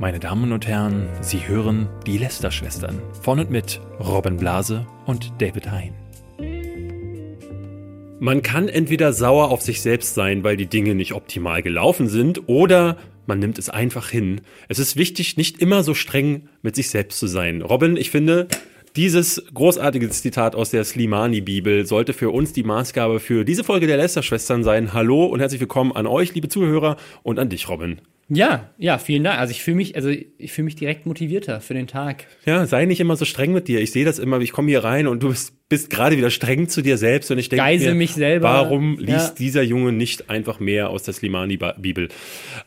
Meine Damen und Herren, Sie hören die Lester-Schwestern von und mit Robin Blase und David Hein. Man kann entweder sauer auf sich selbst sein, weil die Dinge nicht optimal gelaufen sind, oder man nimmt es einfach hin. Es ist wichtig, nicht immer so streng mit sich selbst zu sein. Robin, ich finde, dieses großartige Zitat aus der Slimani-Bibel sollte für uns die Maßgabe für diese Folge der Lester-Schwestern sein. Hallo und herzlich willkommen an euch, liebe Zuhörer, und an dich, Robin. Ja, ja, vielen Dank. Also ich fühle mich, also ich fühle mich direkt motivierter für den Tag. Ja, sei nicht immer so streng mit dir. Ich sehe das immer, ich komme hier rein und du bist bist gerade wieder streng zu dir selbst und ich denke Geise mich selber. warum liest ja. dieser Junge nicht einfach mehr aus der Slimani-Bibel?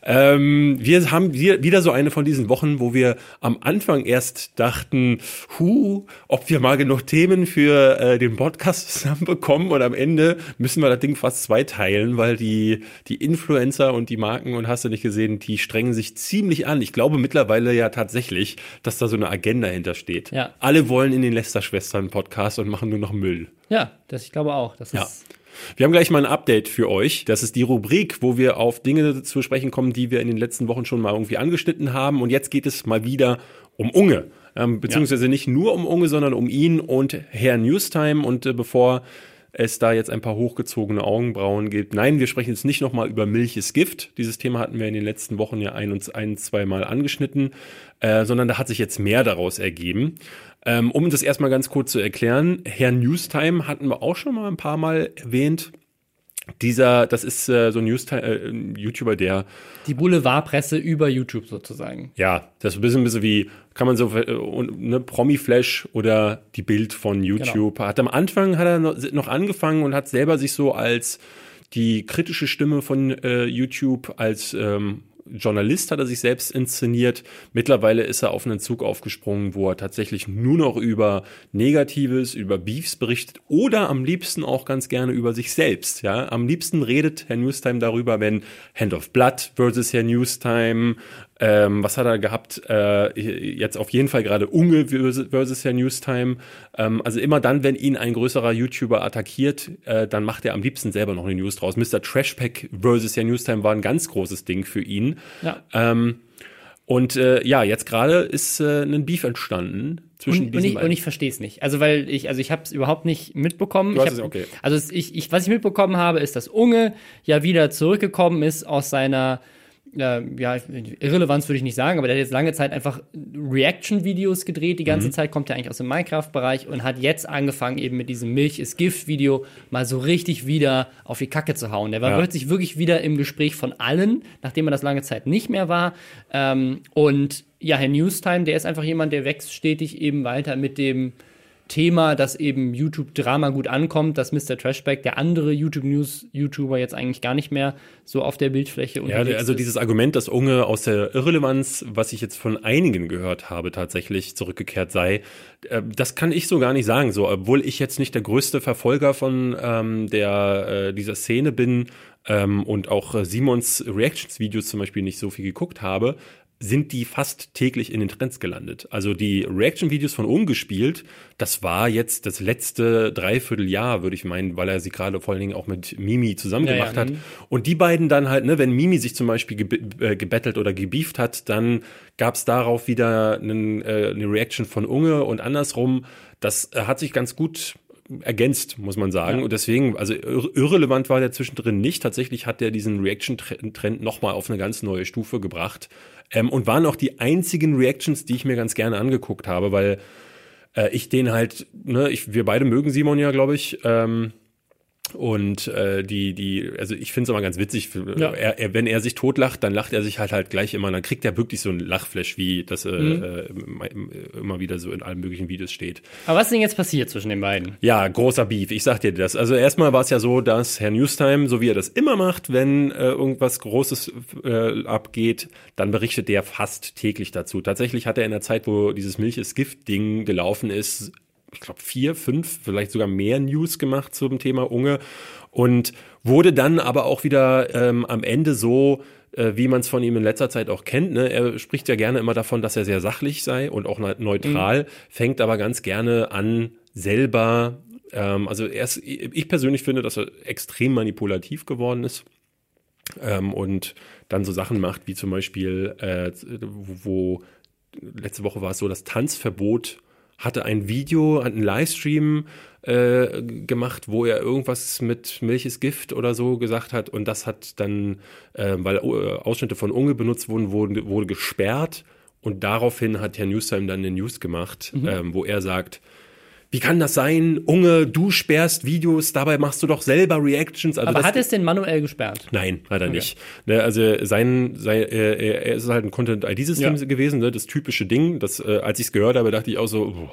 Ähm, wir haben wieder so eine von diesen Wochen, wo wir am Anfang erst dachten, hu, ob wir mal genug Themen für äh, den Podcast zusammenbekommen und am Ende müssen wir das Ding fast zweiteilen, weil die, die Influencer und die Marken und hast du nicht gesehen, die strengen sich ziemlich an. Ich glaube mittlerweile ja tatsächlich, dass da so eine Agenda hintersteht. Ja. Alle wollen in den Lester-Schwestern-Podcast und machen nur noch Müll. Ja, das, ich glaube auch. Das ja. Wir haben gleich mal ein Update für euch. Das ist die Rubrik, wo wir auf Dinge zu sprechen kommen, die wir in den letzten Wochen schon mal irgendwie angeschnitten haben. Und jetzt geht es mal wieder um Unge. Ähm, beziehungsweise ja. nicht nur um Unge, sondern um ihn und Herr Newstime. Und äh, bevor es da jetzt ein paar hochgezogene Augenbrauen gibt. Nein, wir sprechen jetzt nicht nochmal über Milch ist Gift. Dieses Thema hatten wir in den letzten Wochen ja ein und ein, zwei Mal angeschnitten, äh, sondern da hat sich jetzt mehr daraus ergeben. Ähm, um das erstmal ganz kurz zu erklären, Herr Newstime hatten wir auch schon mal ein paar Mal erwähnt. Dieser, das ist äh, so ein News äh, YouTuber, der die Boulevardpresse über YouTube sozusagen. Ja, das ist ein bisschen, ein bisschen wie, kann man so äh, ne, Promi-Flash oder die Bild von YouTube. Genau. Hat am Anfang hat er noch angefangen und hat selber sich so als die kritische Stimme von äh, YouTube als ähm, Journalist hat er sich selbst inszeniert. Mittlerweile ist er auf einen Zug aufgesprungen, wo er tatsächlich nur noch über Negatives, über Beefs berichtet oder am liebsten auch ganz gerne über sich selbst. Ja, am liebsten redet Herr Newstime darüber, wenn Hand of Blood versus Herr Newstime, ähm, was hat er gehabt? Äh, jetzt auf jeden Fall gerade Unge versus Herr Newstime. Ähm, also immer dann, wenn ihn ein größerer YouTuber attackiert, äh, dann macht er am liebsten selber noch eine News draus. Mr. Trashpack versus Herr Newstime war ein ganz großes Ding für ihn. Ja. Ähm, und äh, ja, jetzt gerade ist äh, ein Beef entstanden zwischen und, diesen und ich, beiden. Und ich verstehe es nicht. Also weil ich, also ich habe es überhaupt nicht mitbekommen. Du ich hab, okay. Also ich, ich, was ich mitbekommen habe, ist, dass Unge ja wieder zurückgekommen ist aus seiner äh, ja, Irrelevanz würde ich nicht sagen, aber der hat jetzt lange Zeit einfach Reaction-Videos gedreht. Die ganze mhm. Zeit kommt er eigentlich aus dem Minecraft-Bereich und hat jetzt angefangen, eben mit diesem Milch ist Gift-Video mal so richtig wieder auf die Kacke zu hauen. Der war ja. plötzlich wirklich wieder im Gespräch von allen, nachdem er das lange Zeit nicht mehr war. Ähm, und ja, Herr Newstime, der ist einfach jemand, der wächst stetig eben weiter mit dem Thema, dass eben YouTube-Drama gut ankommt, dass Mr. Trashback, der andere YouTube-News-YouTuber, jetzt eigentlich gar nicht mehr so auf der Bildfläche unterwegs Ja, also ist. dieses Argument, dass Unge aus der Irrelevanz, was ich jetzt von einigen gehört habe, tatsächlich zurückgekehrt sei, äh, das kann ich so gar nicht sagen. So, obwohl ich jetzt nicht der größte Verfolger von ähm, der äh, dieser Szene bin ähm, und auch äh, Simons Reactions-Videos zum Beispiel nicht so viel geguckt habe, sind die fast täglich in den Trends gelandet. Also die Reaction-Videos von Ungespielt, das war jetzt das letzte Dreivierteljahr, würde ich meinen, weil er sie gerade vor allen Dingen auch mit Mimi zusammen ja, gemacht ja, hat. Mhm. Und die beiden dann halt, ne, wenn Mimi sich zum Beispiel geb äh, gebettelt oder gebieft hat, dann gab es darauf wieder einen, äh, eine Reaction von Unge und andersrum. Das äh, hat sich ganz gut ergänzt, muss man sagen. Ja. Und deswegen, also irrelevant war der zwischendrin nicht. Tatsächlich hat er diesen Reaction-Trend nochmal auf eine ganz neue Stufe gebracht. Ähm, und waren auch die einzigen Reactions, die ich mir ganz gerne angeguckt habe, weil äh, ich den halt, ne, ich, wir beide mögen Simon ja, glaube ich. Ähm, und äh, die, die, also ich finde es immer ganz witzig, ja. er, er, wenn er sich totlacht, dann lacht er sich halt halt gleich immer, dann kriegt er wirklich so ein Lachflash, wie das äh, mhm. äh, immer wieder so in allen möglichen Videos steht. Aber was ist denn jetzt passiert zwischen den beiden? Ja, großer Beef, ich sag dir das. Also erstmal war es ja so, dass Herr Newstime, so wie er das immer macht, wenn äh, irgendwas Großes äh, abgeht, dann berichtet der fast täglich dazu. Tatsächlich hat er in der Zeit, wo dieses Milch ist Gift-Ding gelaufen ist, ich glaube, vier, fünf, vielleicht sogar mehr News gemacht zum Thema Unge und wurde dann aber auch wieder ähm, am Ende so, äh, wie man es von ihm in letzter Zeit auch kennt. Ne? Er spricht ja gerne immer davon, dass er sehr sachlich sei und auch neutral, mhm. fängt aber ganz gerne an, selber, ähm, also er ist, ich persönlich finde, dass er extrem manipulativ geworden ist. Ähm, und dann so Sachen macht, wie zum Beispiel, äh, wo, letzte Woche war es so, das Tanzverbot hatte ein Video, hat einen Livestream äh, gemacht, wo er irgendwas mit Milch ist Gift oder so gesagt hat und das hat dann, äh, weil äh, Ausschnitte von Unge benutzt wurden, wurde, wurde gesperrt und daraufhin hat Herr Newstime dann eine News gemacht, mhm. ähm, wo er sagt, wie kann das sein? Unge, du sperrst Videos, dabei machst du doch selber Reactions. Also Aber hat es denn manuell gesperrt? Nein, leider okay. nicht. Ne, also sein, sein äh, er ist halt ein Content-ID-System ja. gewesen, ne, das typische Ding. Das, äh, als ich es gehört habe, dachte ich auch so, boah,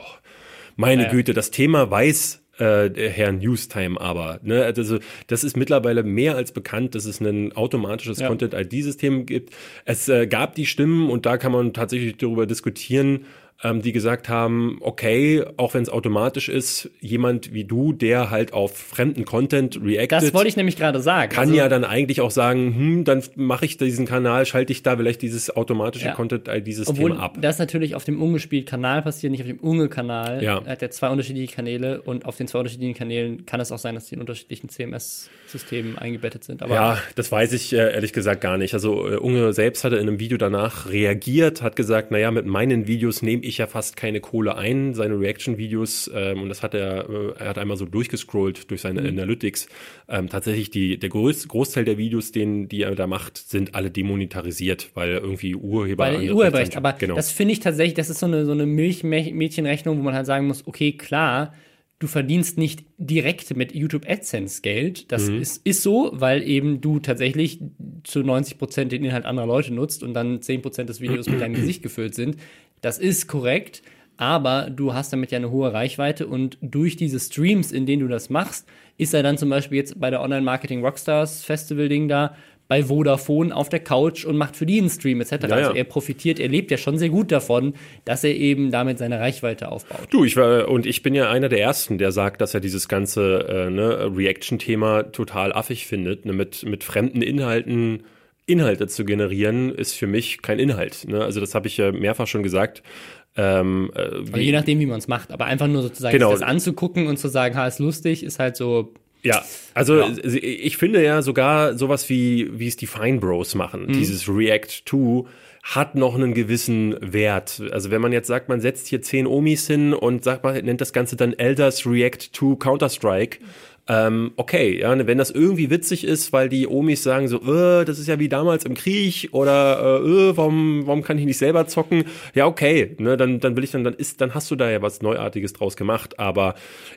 meine ja. Güte, das Thema weiß äh, Herr Newstime aber. Ne? Also das ist mittlerweile mehr als bekannt, dass es ein automatisches ja. Content-ID-System gibt. Es äh, gab die Stimmen und da kann man tatsächlich darüber diskutieren, ähm, die gesagt haben, okay, auch wenn es automatisch ist, jemand wie du, der halt auf fremden Content reactet. Das wollte ich nämlich gerade sagen. Kann also, ja dann eigentlich auch sagen, hm, dann mache ich diesen Kanal, schalte ich da vielleicht dieses automatische ja. Content-ID-System ab. Das natürlich auf dem Ungespielt-Kanal passiert, nicht auf dem Unge-Kanal. Ja. Er hat ja zwei unterschiedliche Kanäle und auf den zwei unterschiedlichen Kanälen kann es auch sein, dass die in unterschiedlichen CMS-Systemen eingebettet sind. Aber ja, das weiß ich äh, ehrlich gesagt gar nicht. Also äh, Unge selbst hatte in einem Video danach reagiert, hat gesagt, naja, mit meinen Videos nehme ich ich ja fast keine Kohle ein, seine Reaction-Videos, ähm, und das hat er, äh, er hat einmal so durchgescrollt durch seine mhm. Analytics. Ähm, tatsächlich die, der Groß, Großteil der Videos, den, die er da macht, sind alle demonetarisiert, weil irgendwie Urheber. Weil Urheberrecht, aber genau. das finde ich tatsächlich, das ist so eine, so eine Milchmädchenrechnung, wo man halt sagen muss, okay, klar, du verdienst nicht direkt mit YouTube AdSense Geld. Das mhm. ist, ist so, weil eben du tatsächlich zu 90 Prozent den Inhalt anderer Leute nutzt und dann 10 Prozent des Videos mit deinem Gesicht gefüllt sind. Das ist korrekt, aber du hast damit ja eine hohe Reichweite und durch diese Streams, in denen du das machst, ist er dann zum Beispiel jetzt bei der Online Marketing Rockstars Festival Ding da bei Vodafone auf der Couch und macht für die einen Stream etc. Ja, ja. Also er profitiert, er lebt ja schon sehr gut davon, dass er eben damit seine Reichweite aufbaut. Du, ich war und ich bin ja einer der ersten, der sagt, dass er dieses ganze äh, ne, Reaction-Thema total affig findet, ne, mit mit fremden Inhalten Inhalte zu generieren, ist für mich kein Inhalt. Ne? Also das habe ich ja mehrfach schon gesagt. Ähm, äh, also je nachdem, wie man es macht, aber einfach nur sozusagen genau. das anzugucken und zu sagen, ha, ist lustig, ist halt so. Ja, also ja. ich finde ja sogar sowas wie, wie es die Fine Bros machen, mhm. dieses React to hat noch einen gewissen Wert. Also wenn man jetzt sagt, man setzt hier zehn Omis hin und sagt man nennt das Ganze dann Elders React to Counter-Strike, ähm, okay, ja, ne, wenn das irgendwie witzig ist, weil die Omis sagen so, äh, das ist ja wie damals im Krieg oder äh, äh, warum, warum kann ich nicht selber zocken? Ja, okay, ne, dann, dann will ich dann, dann ist, dann hast du da ja was Neuartiges draus gemacht, aber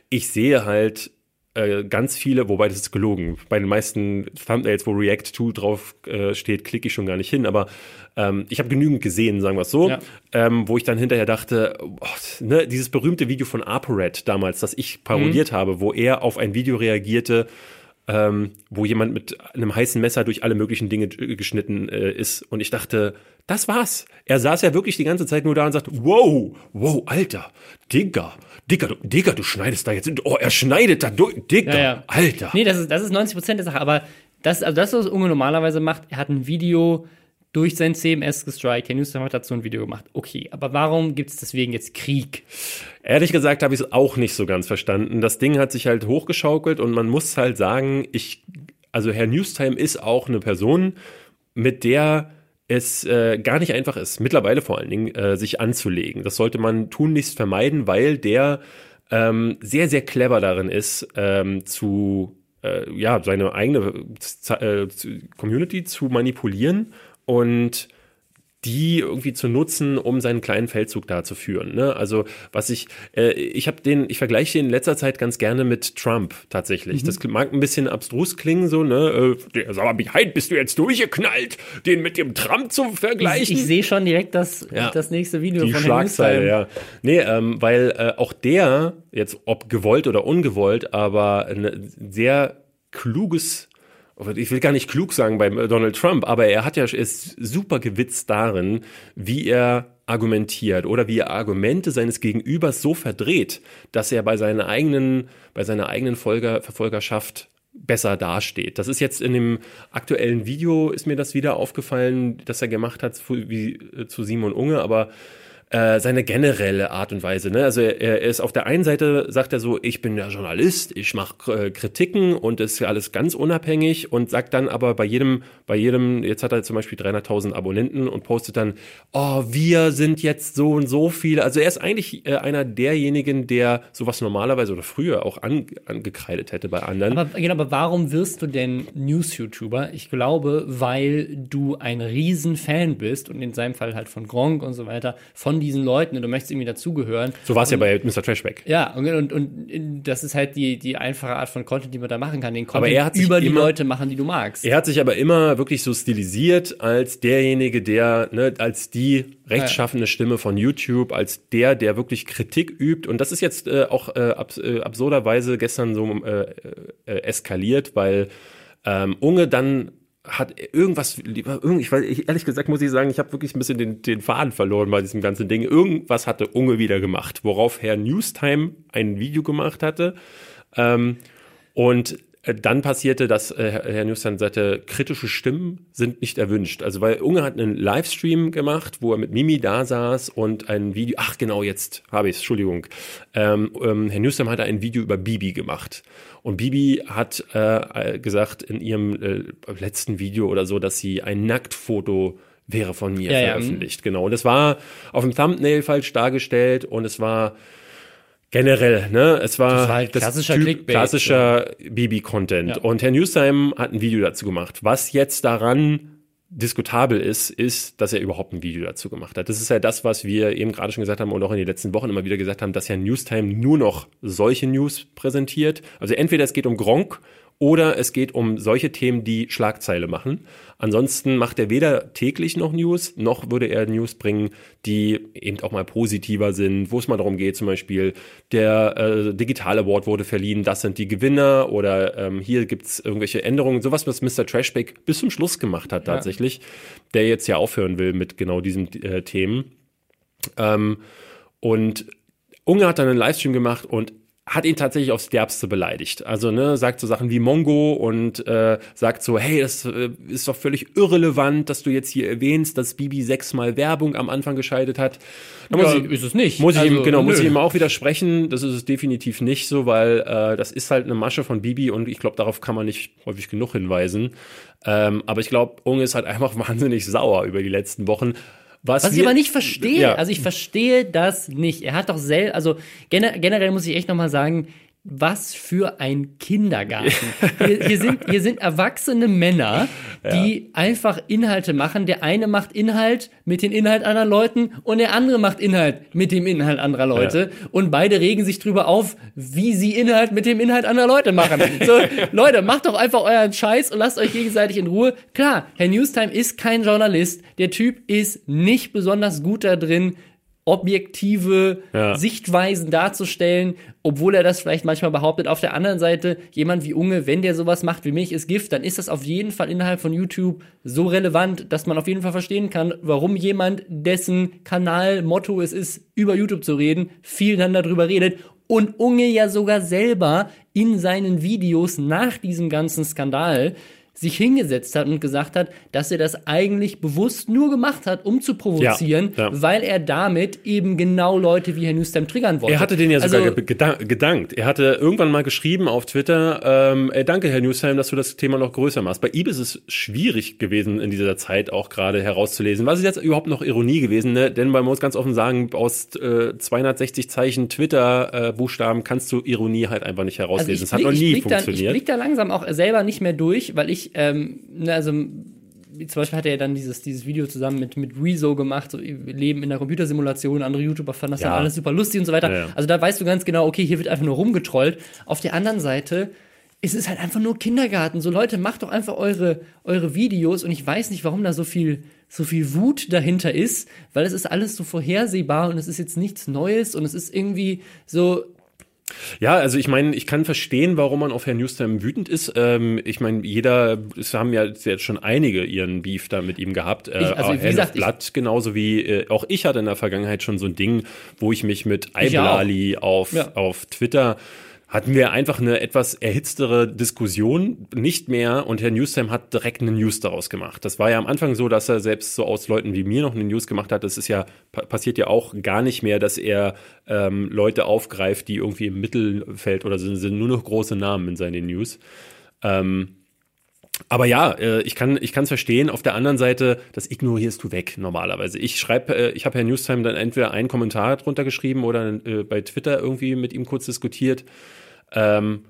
ich sehe halt äh, ganz viele, wobei das ist gelogen. Bei den meisten Thumbnails, wo React Tool drauf äh, steht, klicke ich schon gar nicht hin. Aber ähm, ich habe genügend gesehen, sagen wir es so, ja. ähm, wo ich dann hinterher dachte, oh, ne, dieses berühmte Video von ApoRed damals, das ich parodiert mhm. habe, wo er auf ein Video reagierte, ähm, wo jemand mit einem heißen Messer durch alle möglichen Dinge geschnitten äh, ist. Und ich dachte, das war's. Er saß ja wirklich die ganze Zeit nur da und sagt, wow, wow, Alter, Digga, Digga, du, Digga, du schneidest da jetzt, oh, er schneidet da durch, Digga, ja, ja. Alter. Nee, das ist, das ist 90 Prozent der Sache, aber das, also das, was Unge normalerweise macht, er hat ein Video durch sein CMS gestrikt. Herr Newsom hat dazu ein Video gemacht. Okay, aber warum gibt es deswegen jetzt Krieg? Ehrlich gesagt habe ich es auch nicht so ganz verstanden. Das Ding hat sich halt hochgeschaukelt und man muss halt sagen, ich, also Herr Newstime ist auch eine Person, mit der es äh, gar nicht einfach ist, mittlerweile vor allen Dingen, äh, sich anzulegen. Das sollte man tunlichst vermeiden, weil der ähm, sehr, sehr clever darin ist, ähm, zu äh, ja, seine eigene äh, Community zu manipulieren und die irgendwie zu nutzen, um seinen kleinen Feldzug da zu führen. Ne? Also was ich, äh, ich habe den, ich vergleiche den in letzter Zeit ganz gerne mit Trump tatsächlich. Mhm. Das mag ein bisschen abstrus klingen, so, ne? Äh, sag mal, weit bist du jetzt durchgeknallt, den mit dem Trump zu vergleichen? Ich, ich sehe schon direkt das, ja. das nächste Video Die von Schlagzeile, ja. Nee, ähm, weil äh, auch der, jetzt ob gewollt oder ungewollt, aber ein sehr kluges ich will gar nicht klug sagen bei Donald Trump, aber er hat ja ist super gewitzt darin, wie er argumentiert oder wie er Argumente seines Gegenübers so verdreht, dass er bei seiner eigenen, bei seiner eigenen Folger, Verfolgerschaft besser dasteht. Das ist jetzt in dem aktuellen Video ist mir das wieder aufgefallen, das er gemacht hat wie, zu Simon Unge, aber äh, seine generelle Art und Weise. Ne? Also er, er ist auf der einen Seite sagt er so, ich bin ja Journalist, ich mache äh, Kritiken und ist ja alles ganz unabhängig und sagt dann aber bei jedem, bei jedem, jetzt hat er zum Beispiel 300.000 Abonnenten und postet dann, oh, wir sind jetzt so und so viele. Also er ist eigentlich äh, einer derjenigen, der sowas normalerweise oder früher auch an, angekreidet hätte bei anderen. Aber, genau, aber warum wirst du denn News-YouTuber? Ich glaube, weil du ein Riesenfan bist und in seinem Fall halt von Gronk und so weiter, von diesen Leuten und du möchtest irgendwie dazugehören. So war es ja bei Mr. Trashback. Ja, und, und, und das ist halt die, die einfache Art von Content, die man da machen kann. Den Aber er hat über die immer- Leute machen, die du magst. Er hat sich aber immer wirklich so stilisiert als derjenige, der, ne, als die rechtschaffende Stimme von YouTube, als der, der wirklich Kritik übt. Und das ist jetzt äh, auch äh, abs äh, absurderweise gestern so äh, äh, eskaliert, weil ähm, Unge dann hat irgendwas, irgend- ich weiß, ich, ehrlich gesagt muss ich sagen, ich habe wirklich ein bisschen den, den Faden verloren bei diesem ganzen Ding. Irgendwas hatte Unge wieder gemacht, worauf Herr Newstime ein Video gemacht hatte. Ähm, und äh, dann passierte, dass äh, Herr- Newstein sagte, kritische Stimmen sind nicht erwünscht. Also weil Unge hat einen Livestream gemacht, wo er mit Mimi da saß und ein Video, ach genau, jetzt habe ich es, Entschuldigung. Ähm, ähm, Herr Newstein hatte ein Video über Bibi gemacht. Und Bibi hat äh, gesagt in ihrem äh, letzten Video oder so, dass sie ein Nacktfoto wäre von mir Ja, ja. veröffentlicht. Genau. Und es war auf dem Thumbnail falsch dargestellt und es war generell, ne? Es war, Das war halt klassischer Clickbait, klassischer Bibi-Content. Ja. Und Herr Newstime hat ein Video dazu gemacht. Was jetzt daran diskutabel ist, ist, dass er überhaupt ein Video dazu gemacht hat. Das ist ja das, was wir eben gerade schon gesagt haben und auch in den letzten Wochen immer wieder gesagt haben, dass Herr Newstime nur noch solche News präsentiert. Also entweder es geht um Gronk oder es geht um solche Themen, die Schlagzeile machen. Ansonsten macht er weder täglich noch News, noch würde er News bringen, die eben auch mal positiver sind, wo es mal darum geht, zum Beispiel der äh, Digital Award wurde verliehen, das sind die Gewinner oder ähm, hier gibt's irgendwelche Änderungen. Sowas, was Mr. Trashback bis zum Schluss gemacht hat tatsächlich, der jetzt ja aufhören will mit genau diesen äh, Themen. Ähm, und Unge hat dann einen Livestream gemacht und hat ihn tatsächlich aufs Derbste beleidigt. Also, ne, sagt so Sachen wie Mongo und äh, sagt so, hey, das äh, ist doch völlig irrelevant, dass du jetzt hier erwähnst, dass Bibi sechsmal Werbung am Anfang geschaltet hat. Da muss Ja, ich, ist es nicht. muss ich ihm, Also, genau, muss nö. ich ihm auch widersprechen. Das ist es definitiv nicht so, weil äh, das ist halt eine Masche von Bibi und ich glaube, darauf kann man nicht häufig genug hinweisen. Ähm, aber ich glaube, Unge ist halt einfach wahnsinnig sauer über die letzten Wochen. Was, Was ich aber nicht verstehe, Ja. also ich verstehe das nicht. Er hat doch selber, also gener generell muss ich echt nochmal sagen, was für ein Kindergarten. hier, hier, sind, hier sind erwachsene Männer, die einfach Inhalte machen. Der eine macht Inhalt mit dem Inhalt anderer Leuten und der andere macht Inhalt mit dem Inhalt anderer Leute. Und beide regen sich drüber auf, wie sie Inhalt mit dem Inhalt anderer Leute machen. So, Leute, macht doch einfach euren Scheiß und lasst euch gegenseitig in Ruhe. Klar, Herr Newstime ist kein Journalist. Der Typ ist nicht besonders gut da drin, objektive Ja. Sichtweisen darzustellen, obwohl er das vielleicht manchmal behauptet. Auf der anderen Seite, jemand wie Unge, wenn der sowas macht wie Milch ist Gift, dann ist das auf jeden Fall innerhalb von YouTube so relevant, dass man auf jeden Fall verstehen kann, warum jemand, dessen Kanal Motto es ist, über YouTube zu reden, viel dann darüber redet und Unge ja sogar selber in seinen Videos nach diesem ganzen Skandal sich hingesetzt hat und gesagt hat, dass er das eigentlich bewusst nur gemacht hat, um zu provozieren, Ja, ja. weil er damit eben genau Leute wie Herr Newstam triggern wollte. Er hatte den ja sogar also, ge- gedan- gedankt. Er hatte irgendwann mal geschrieben auf Twitter, ähm, danke Herr Newsheim, dass du das Thema noch größer machst. Bei ihm ist es schwierig gewesen in dieser Zeit auch gerade herauszulesen. Was ist jetzt überhaupt noch Ironie gewesen? Ne? Denn man muss ganz offen sagen, aus äh, 260 Zeichen Twitter-Buchstaben kannst du Ironie halt einfach nicht also herauslesen. ich das hat noch ich nie blick da, ich funktioniert. blick da langsam auch selber nicht mehr durch, weil ich, ähm, ne, also zum Beispiel hat er ja dann dieses, dieses Video zusammen mit, mit Rezo gemacht, so, wir leben in der Computersimulation, andere YouTuber fanden das Ja. dann alles super lustig und so weiter. Ja, ja. Also da weißt du ganz genau, okay, hier wird einfach nur rumgetrollt. Auf der anderen Seite ist es halt einfach nur Kindergarten. So Leute, macht doch einfach eure, eure Videos und ich weiß nicht, warum da so viel, so viel Wut dahinter ist, weil es ist alles so vorhersehbar und es ist jetzt nichts Neues und es ist irgendwie so, Ja, also ich meine, ich kann verstehen, warum man auf Herrn Newstam wütend ist. Ähm, ich meine, jeder, es haben ja jetzt schon einige ihren Beef da mit ihm gehabt. Äh, Ich- also, wie gesagt, Blood genauso wie äh, auch ich hatte in der Vergangenheit schon so ein Ding, wo ich mich mit. Iblali auf, Ja. auf Twitter hatten wir einfach eine etwas erhitztere Diskussion, nicht mehr. Und Herr Newstime hat direkt eine News daraus gemacht. Das war ja am Anfang so, dass er selbst so aus Leuten wie mir noch eine News gemacht hat. Das ist ja, passiert ja auch gar nicht mehr, dass er ähm, Leute aufgreift, die irgendwie im Mittelfeld oder sind, sind nur noch große Namen in seinen News. Ähm, aber ja, äh, ich kann ich kann es verstehen. Auf der anderen Seite, das ignorierst du weg normalerweise. Ich schreibe, äh, ich habe Herr Newstime dann entweder einen Kommentar drunter geschrieben oder äh, bei Twitter irgendwie mit ihm kurz diskutiert. Ähm,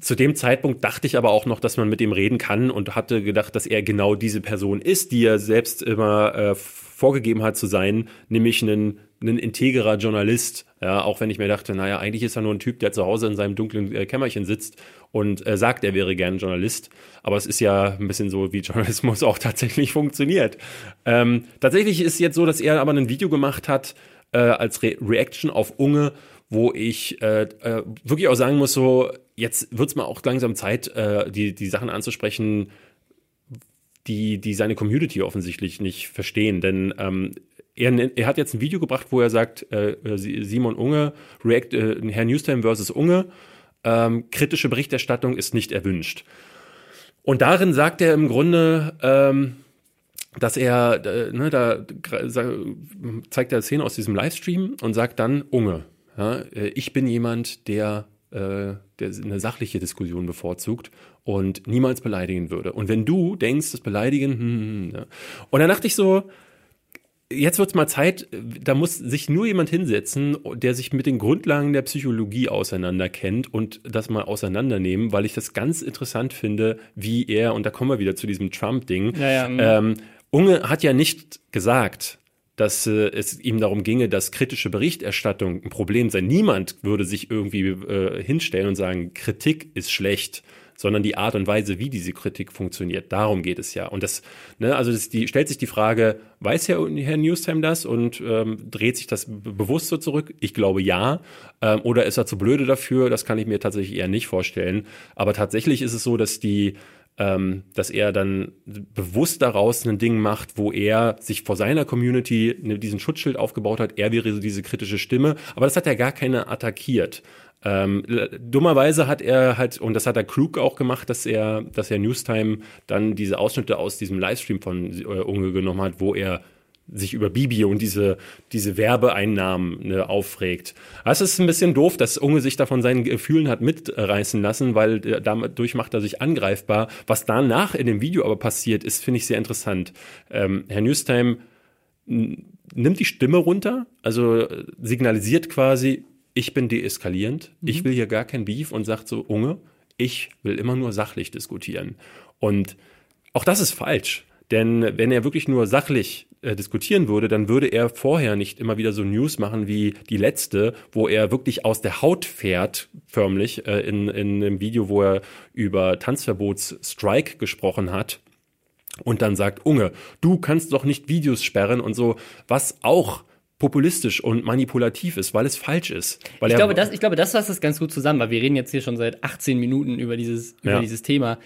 zu dem Zeitpunkt dachte ich aber auch noch, dass man mit ihm reden kann und hatte gedacht, dass er genau diese Person ist, die er selbst immer äh, vorgegeben hat zu sein, nämlich ein, ein integrer Journalist. Ja, auch wenn ich mir dachte, naja, eigentlich ist er nur ein Typ, der zu Hause in seinem dunklen äh, Kämmerchen sitzt und äh, sagt, er wäre gern Journalist. Aber es ist ja ein bisschen so, wie Journalismus auch tatsächlich funktioniert. Ähm, tatsächlich ist es jetzt so, dass er aber ein Video gemacht hat äh, als Re Reaction auf Unge, wo ich äh, äh, wirklich auch sagen muss, so jetzt wird es mal auch langsam Zeit, äh, die, die Sachen anzusprechen, die, die seine Community offensichtlich nicht verstehen. Denn ähm, er, er hat jetzt ein Video gebracht, wo er sagt, äh, Simon Unge, React, äh, Herr Newstime versus Unge, ähm, kritische Berichterstattung ist nicht erwünscht. Und darin sagt er im Grunde, ähm, dass er, äh, ne, da zeigt er Szene aus diesem Livestream und sagt dann Unge. Ja, äh, ich bin jemand, der, äh, der eine sachliche Diskussion bevorzugt und niemals beleidigen würde. Und wenn du denkst, das Beleidigen, hm, hm, hm ja. und dann dachte ich so, jetzt wird es mal Zeit, da muss sich nur jemand hinsetzen, der sich mit den Grundlagen der Psychologie auseinanderkennt und das mal auseinandernehmen, weil ich das ganz interessant finde, wie er, und da kommen wir wieder zu diesem Trump-Ding, ja, ja, mhm. ähm, Unge hat ja nicht gesagt, dass äh, es ihm darum ginge, dass kritische Berichterstattung ein Problem sei. Niemand würde sich irgendwie äh, hinstellen und sagen, Kritik ist schlecht, sondern die Art und Weise, wie diese Kritik funktioniert. Darum geht es ja. Und das, ne, also das, die, stellt sich die Frage, weiß Herr, Herr Newstime das und ähm, dreht sich das bewusst so zurück? Ich glaube ja. Ähm, oder ist er zu blöde dafür? Das kann ich mir tatsächlich eher nicht vorstellen. Aber tatsächlich ist es so, dass die ähm, dass er dann bewusst daraus ein Ding macht, wo er sich vor seiner Community ne, diesen Schutzschild aufgebaut hat. Er wäre so diese kritische Stimme, aber das hat er gar keine attackiert. Ähm, dummerweise hat er halt, und das hat er klug auch gemacht, dass er, dass er Newstime dann diese Ausschnitte aus diesem Livestream von äh, Unge genommen hat, wo er sich über Bibi und diese, diese Werbeeinnahmen ne, aufregt. Es ist ein bisschen doof, dass Unge sich da von seinen Gefühlen hat mitreißen lassen, weil äh, dadurch macht er sich angreifbar. Was danach in dem Video aber passiert, ist, finde ich, sehr interessant. Ähm, Herr Newstime nimmt die Stimme runter, also äh, signalisiert quasi, ich bin deeskalierend, mhm. ich will hier gar kein Beef und sagt so, Unge, ich will immer nur sachlich diskutieren. Und auch das ist falsch. Denn wenn er wirklich nur sachlich äh, diskutieren würde, dann würde er vorher nicht immer wieder so News machen wie die letzte, wo er wirklich aus der Haut fährt, förmlich, äh, in, in einem Video, wo er über Tanzverbots-Strike gesprochen hat. Und dann sagt, Unge, du kannst doch nicht Videos sperren und so, was auch populistisch und manipulativ ist, weil es falsch ist. Weil ich, glaube, das, ich glaube, das fasst das ganz gut zusammen, weil wir reden jetzt hier schon seit 18 Minuten über dieses, über ja. dieses Thema.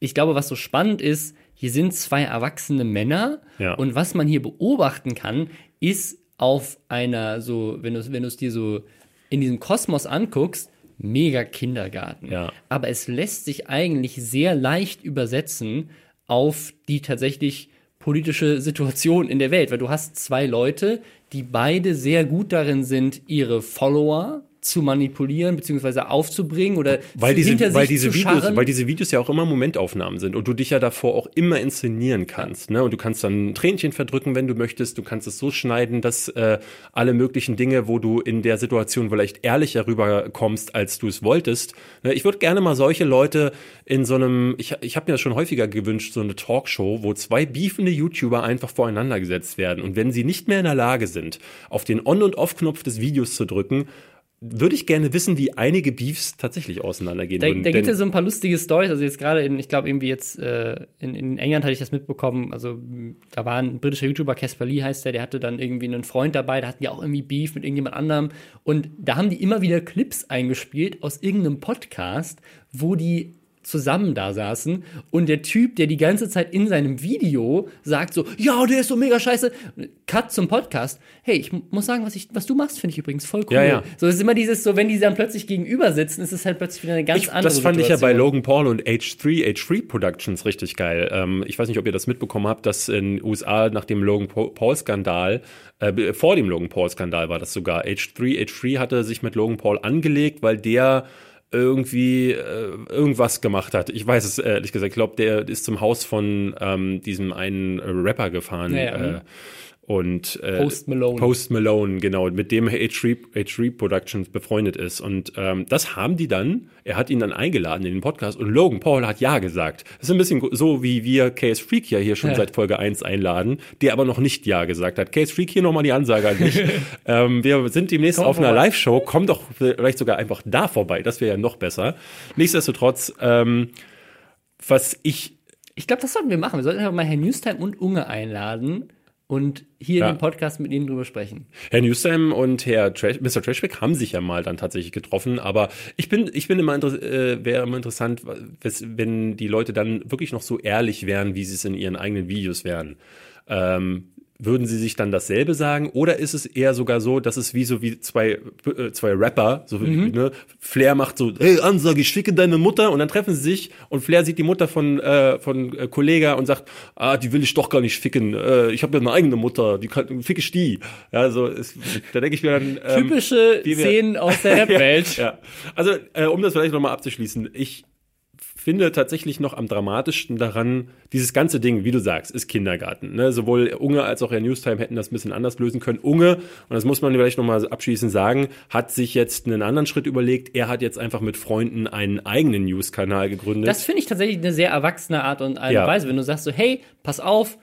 Ich glaube, was so spannend ist, hier sind zwei erwachsene Männer ja. und was man hier beobachten kann, ist auf einer so, wenn du wenn du es dir so in diesem Kosmos anguckst, mega Kindergarten. Ja. Aber es lässt sich eigentlich sehr leicht übersetzen auf die tatsächlich politische Situation in der Welt, weil du hast zwei Leute, die beide sehr gut darin sind, ihre Follower zu manipulieren beziehungsweise aufzubringen oder weil diese, hinter weil diese Videos, scharren. weil diese Videos ja auch immer Momentaufnahmen sind und du dich ja davor auch immer inszenieren kannst, ne? Und du kannst dann ein Tränchen verdrücken, wenn du möchtest. Du kannst es so schneiden, dass äh, alle möglichen Dinge, wo du in der Situation vielleicht ehrlicher rüberkommst, als du es wolltest. Ne? Ich würde gerne mal solche Leute in so einem, ich, ich habe mir das schon häufiger gewünscht, so eine Talkshow, wo zwei beefende YouTuber einfach voreinander gesetzt werden und wenn sie nicht mehr in der Lage sind, auf den On- und Off-Knopf des Videos zu drücken, würde ich gerne wissen, wie einige Beefs tatsächlich auseinandergehen da, würden. Da gibt es ja so ein paar lustige Stories. Also jetzt gerade in, ich glaube irgendwie jetzt äh, in, in, England hatte ich das mitbekommen. Also da war ein britischer YouTuber, Casper Lee heißt der, der hatte dann irgendwie einen Freund dabei, da hatten die auch irgendwie Beef mit irgendjemand anderem. Und da haben die immer wieder Clips eingespielt aus irgendeinem Podcast, wo die zusammen da saßen und der Typ, der die ganze Zeit in seinem Video sagt so, ja, der ist so mega scheiße, Cut zum Podcast. Hey, ich muss sagen, was, ich, was du machst, finde ich übrigens voll cool. Ja, ja. So, es ist immer dieses, so, wenn die dann plötzlich gegenüber sitzen, ist es halt plötzlich wieder eine ganz Ich, andere das fand ich ja bei Situation. Logan Paul und H3, H3 Productions richtig geil. Ähm, ich weiß nicht, ob ihr das mitbekommen habt, dass in den USA nach dem Logan Pa- Paul-Skandal, äh, vor dem Logan Paul-Skandal war das sogar, H3, H3 hatte sich mit Logan Paul angelegt, weil der irgendwie äh, irgendwas gemacht hat. Ich weiß es ehrlich gesagt. Ich glaube, der ist zum Haus von ähm, diesem einen Rapper gefahren. Ja, ja. Äh, und äh, Post Malone. Post Malone, genau, mit dem H3, H3 Productions befreundet ist. Und ähm, das haben die dann, er hat ihn dann eingeladen in den Podcast und Logan Paul hat Ja gesagt. Das ist ein bisschen so, wie wir Case Freak ja hier schon Ja. seit Folge 1 einladen, der aber noch nicht Ja gesagt hat. Case Freak, hier nochmal die Ansage an dich. ähm, wir sind demnächst Komm auf einer vorbei. Live-Show, komm doch vielleicht sogar einfach da vorbei, das wäre ja noch besser. Nichtsdestotrotz, ähm, was ich Ich glaube, das sollten wir machen. Wir sollten einfach mal Herrn Newstime und Unge einladen und hier Ja. in dem Podcast mit ihnen drüber sprechen. Herr Newsam und Herr Trash, Mr. Trashback haben sich ja mal dann tatsächlich getroffen, aber ich bin, ich bin immer, äh, wäre immer interessant, wenn die Leute dann wirklich noch so ehrlich wären, wie sie es in ihren eigenen Videos wären. Ähm, würden sie sich dann dasselbe sagen? Oder ist es eher sogar so, dass es wie so wie zwei, äh, zwei Rapper, so wie, ne, Flair macht so, hey, Ansage, ich ficke deine Mutter und dann treffen sie sich und Flair sieht die Mutter von, äh, von äh, Kollega und sagt, ah, die will ich doch gar nicht ficken, äh, ich habe ja eine eigene Mutter, die kann, fick ich die. Ja, also es, da denke ich mir dann, ähm, Typische Szenen aus der Rap-Welt. ja. Also, äh, um das vielleicht nochmal abzuschließen, ich finde tatsächlich noch am dramatischsten daran, dieses ganze Ding, wie du sagst, ist Kindergarten. Ne? Sowohl Unge als auch Herr Newstime hätten das ein bisschen anders lösen können. Unge, und das muss man vielleicht nochmal abschließend sagen, hat sich jetzt einen anderen Schritt überlegt. Er hat jetzt einfach mit Freunden einen eigenen News-Kanal gegründet. Das finde ich tatsächlich eine sehr erwachsene Art und Ja. Weise, wenn du sagst so, hey, pass auf,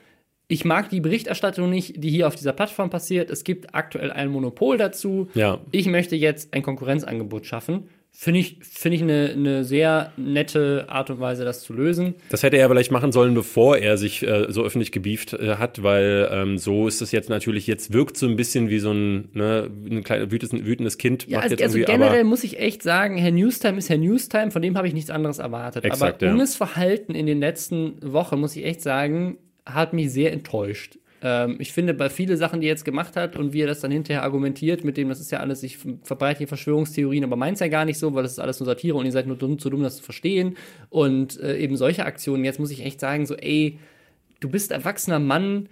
ich mag die Berichterstattung nicht, die hier auf dieser Plattform passiert. Es gibt aktuell ein Monopol dazu. Ja. Ich möchte jetzt ein Konkurrenzangebot schaffen. Finde ich, finde ich eine, eine sehr nette Art und Weise, das zu lösen. Das hätte er vielleicht machen sollen, bevor er sich äh, so öffentlich gebieft äh, hat, weil ähm, so ist es jetzt natürlich, jetzt wirkt so ein bisschen wie so ein, ne, ein kleines wütendes, wütendes Kind. Ja, macht also, jetzt also generell aber muss ich echt sagen, Herr Newstime ist Herr Newstime, von dem habe ich nichts anderes erwartet. Exakt, Aber ja. Unges Verhalten in den letzten Wochen, muss ich echt sagen, hat mich sehr enttäuscht. Ähm, ich finde, bei viele Sachen, die er jetzt gemacht hat und wie er das dann hinterher argumentiert, mit dem, das ist ja alles, ich verbreite hier Verschwörungstheorien, aber meint es ja gar nicht so, weil das ist alles nur Satire und ihr seid nur dumm, zu dumm, das zu verstehen. Und äh, eben solche Aktionen, jetzt muss ich echt sagen, so, ey, du bist erwachsener Mann,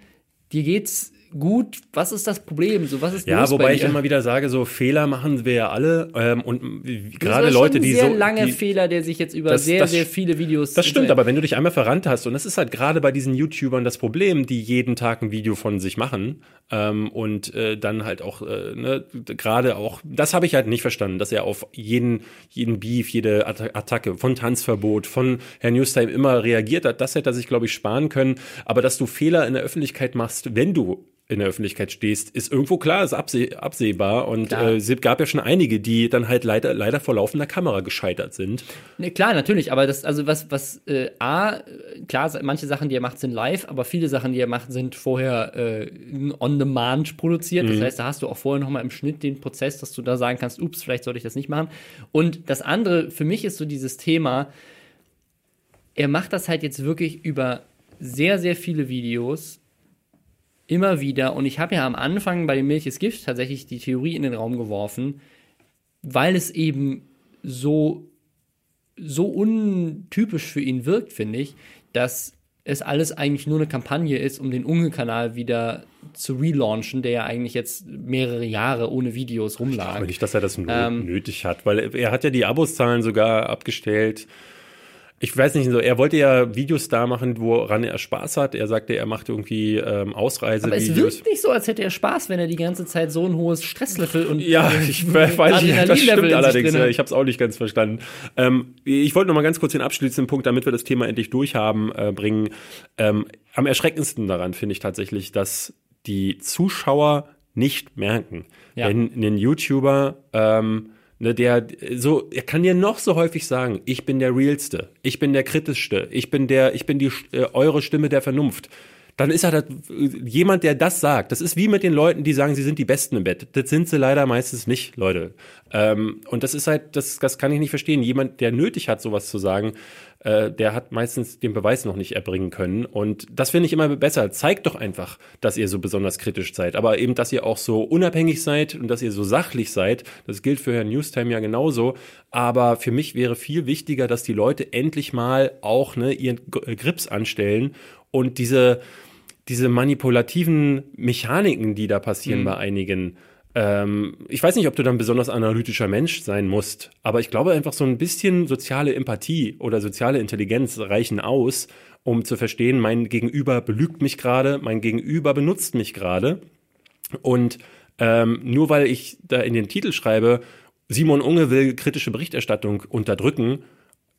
dir geht's gut, was ist das Problem? So, was ist Ja, wobei bei ich immer wieder sage, so Fehler machen wir ja alle ähm, und gerade Leute, die sehr so lange die, Fehler, der sich jetzt über Das- sehr, das- sehr viele Videos. Das stimmt, aber wenn du dich einmal verrannt hast, und das ist halt gerade bei diesen YouTubern das Problem, die jeden Tag ein Video von sich machen ähm, und äh, dann halt auch, äh, ne, gerade auch, das habe ich halt nicht verstanden, dass er auf jeden, jeden Beef, jede Atta- Attacke von Tanzverbot, von Herr Newstime immer reagiert hat. Das hätte er sich, glaube ich, sparen können. Aber dass du Fehler in der Öffentlichkeit machst, wenn du in der Öffentlichkeit stehst, ist irgendwo klar, ist abseh absehbar. Und Klar. äh, es gab ja schon einige, die dann halt leider, leider vor laufender Kamera gescheitert sind. Ne, klar, natürlich, aber das, also was, was, äh, A, klar, manche Sachen, die er macht, sind live, aber viele Sachen, die er macht, sind vorher äh, on demand produziert. Das heißt, da hast du auch vorher nochmal im Schnitt den Prozess, dass du da sagen kannst, ups, vielleicht sollte ich das nicht machen. Und das andere, für mich ist so dieses Thema, er macht das halt jetzt wirklich über sehr, sehr viele Videos immer wieder. Und ich habe ja am Anfang bei dem Milch ist Gift tatsächlich die Theorie in den Raum geworfen, weil es eben so, so untypisch für ihn wirkt, finde ich, dass es alles eigentlich nur eine Kampagne ist, um den Unge-Kanal wieder zu relaunchen, der ja eigentlich jetzt mehrere Jahre ohne Videos rumlag. Aber nicht, dass er das Ähm. nötig hat, weil er hat ja die Abozahlen sogar abgestellt. Ich weiß nicht, so er wollte ja Videos da machen, woran er Spaß hat. Er sagte, er macht irgendwie ähm, Aber es wirkt nicht so, als hätte er Spaß, wenn er die ganze Zeit so ein hohes Stresslevel und Ja, äh, ich weiß nicht, das stimmt allerdings. Ja, hat. ich habe es auch nicht ganz verstanden. Ähm, ich wollte noch mal ganz kurz den abschließenden Punkt, damit wir das Thema endlich durchhaben, äh, bringen. Ähm, am erschreckendsten daran finde ich tatsächlich, dass die Zuschauer nicht merken, Ja. wenn ein YouTuber ähm, Ne, der so, er kann dir noch so häufig sagen, ich bin der realste, ich bin der kritischste, ich bin der, ich bin die äh, eure Stimme der Vernunft. Dann ist er das, jemand, der das sagt. Das ist wie mit den Leuten, die sagen, sie sind die Besten im Bett. Das sind sie leider meistens nicht, Leute. Ähm, und das ist halt, das, das kann ich nicht verstehen. Jemand, der nötig hat, sowas zu sagen, äh, der hat meistens den Beweis noch nicht erbringen können. Und das finde ich immer besser. Zeigt doch einfach, dass ihr so besonders kritisch seid. Aber eben, dass ihr auch so unabhängig seid und dass ihr so sachlich seid. Das gilt für Herrn Newstime ja genauso. Aber für mich wäre viel wichtiger, dass die Leute endlich mal auch ne, ihren Grips anstellen und diese diese manipulativen Mechaniken, die da passieren mhm. bei einigen, ähm, ich weiß nicht, ob du dann besonders analytischer Mensch sein musst, aber ich glaube einfach so ein bisschen soziale Empathie oder soziale Intelligenz reichen aus, um zu verstehen, mein Gegenüber belügt mich gerade, mein Gegenüber benutzt mich gerade. Und ähm, nur weil ich da in den Titel schreibe, Simon Unge will kritische Berichterstattung unterdrücken,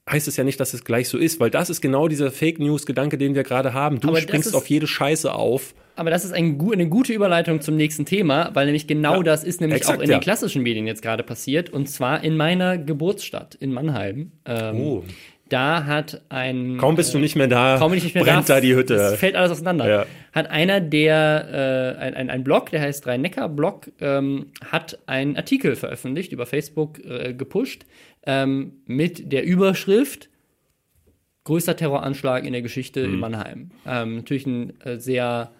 heißt es ja nicht, dass es gleich so ist, weil das ist genau dieser Fake News-Gedanke, den wir gerade haben. Du aber springst ist, auf jede Scheiße auf. Aber das ist ein, eine gute Überleitung zum nächsten Thema, weil nämlich genau ja, das ist nämlich exakt, auch in ja. den klassischen Medien jetzt gerade passiert und zwar in meiner Geburtsstadt in Mannheim. Ähm, oh. Da hat ein. Kaum bist du nicht mehr da, kaum bin ich nicht mehr brennt da, da die Hütte. Es fällt alles auseinander. Ja. Hat einer der, äh, ein, ein, ein Blog, der heißt Drei Neckar Blog, ähm, hat einen Artikel veröffentlicht, über Facebook äh, gepusht, ähm, mit der Überschrift größter Terroranschlag in der Geschichte mhm. in Mannheim. Ähm, natürlich ein äh, sehr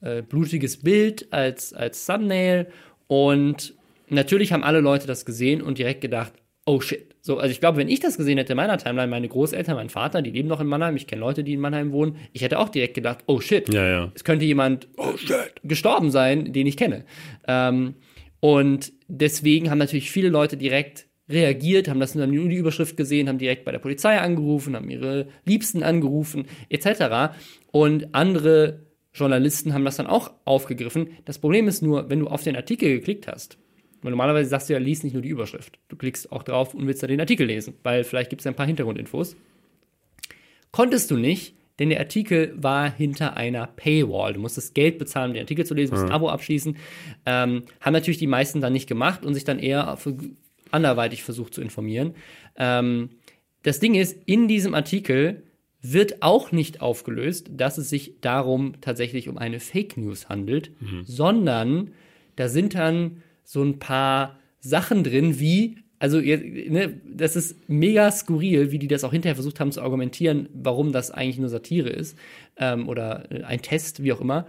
äh, blutiges Bild als, als Thumbnail und natürlich haben alle Leute das gesehen und direkt gedacht, oh shit. So, also ich glaube, wenn ich das gesehen hätte in meiner Timeline, meine Großeltern, mein Vater, die leben noch in Mannheim, ich kenne Leute, die in Mannheim wohnen, ich hätte auch direkt gedacht, oh shit. Ja, ja. Es könnte jemand oh, gestorben sein, den ich kenne. Ähm, und deswegen haben natürlich viele Leute direkt reagiert, haben das in die Überschrift gesehen, haben direkt bei der Polizei angerufen, haben ihre Liebsten angerufen, etc. Und andere Journalisten haben das dann auch aufgegriffen. Das Problem ist nur, wenn du auf den Artikel geklickt hast, weil normalerweise sagst du ja, lies nicht nur die Überschrift. Du klickst auch drauf und willst dann den Artikel lesen, weil vielleicht gibt es ein paar Hintergrundinfos. Konntest du nicht, denn der Artikel war hinter einer Paywall. Du musstest Geld bezahlen, um den Artikel zu lesen, musst ein Abo abschließen. Ähm, haben natürlich die meisten dann nicht gemacht und sich dann eher für anderweitig versucht zu informieren. Ähm, das Ding ist, in diesem Artikel wird auch nicht aufgelöst, dass es sich darum tatsächlich um eine Fake News handelt, mhm. sondern da sind dann so ein paar Sachen drin, wie, also ne, das ist mega skurril, wie die das auch hinterher versucht haben zu argumentieren, warum das eigentlich nur Satire ist ähm, oder ein Test, wie auch immer.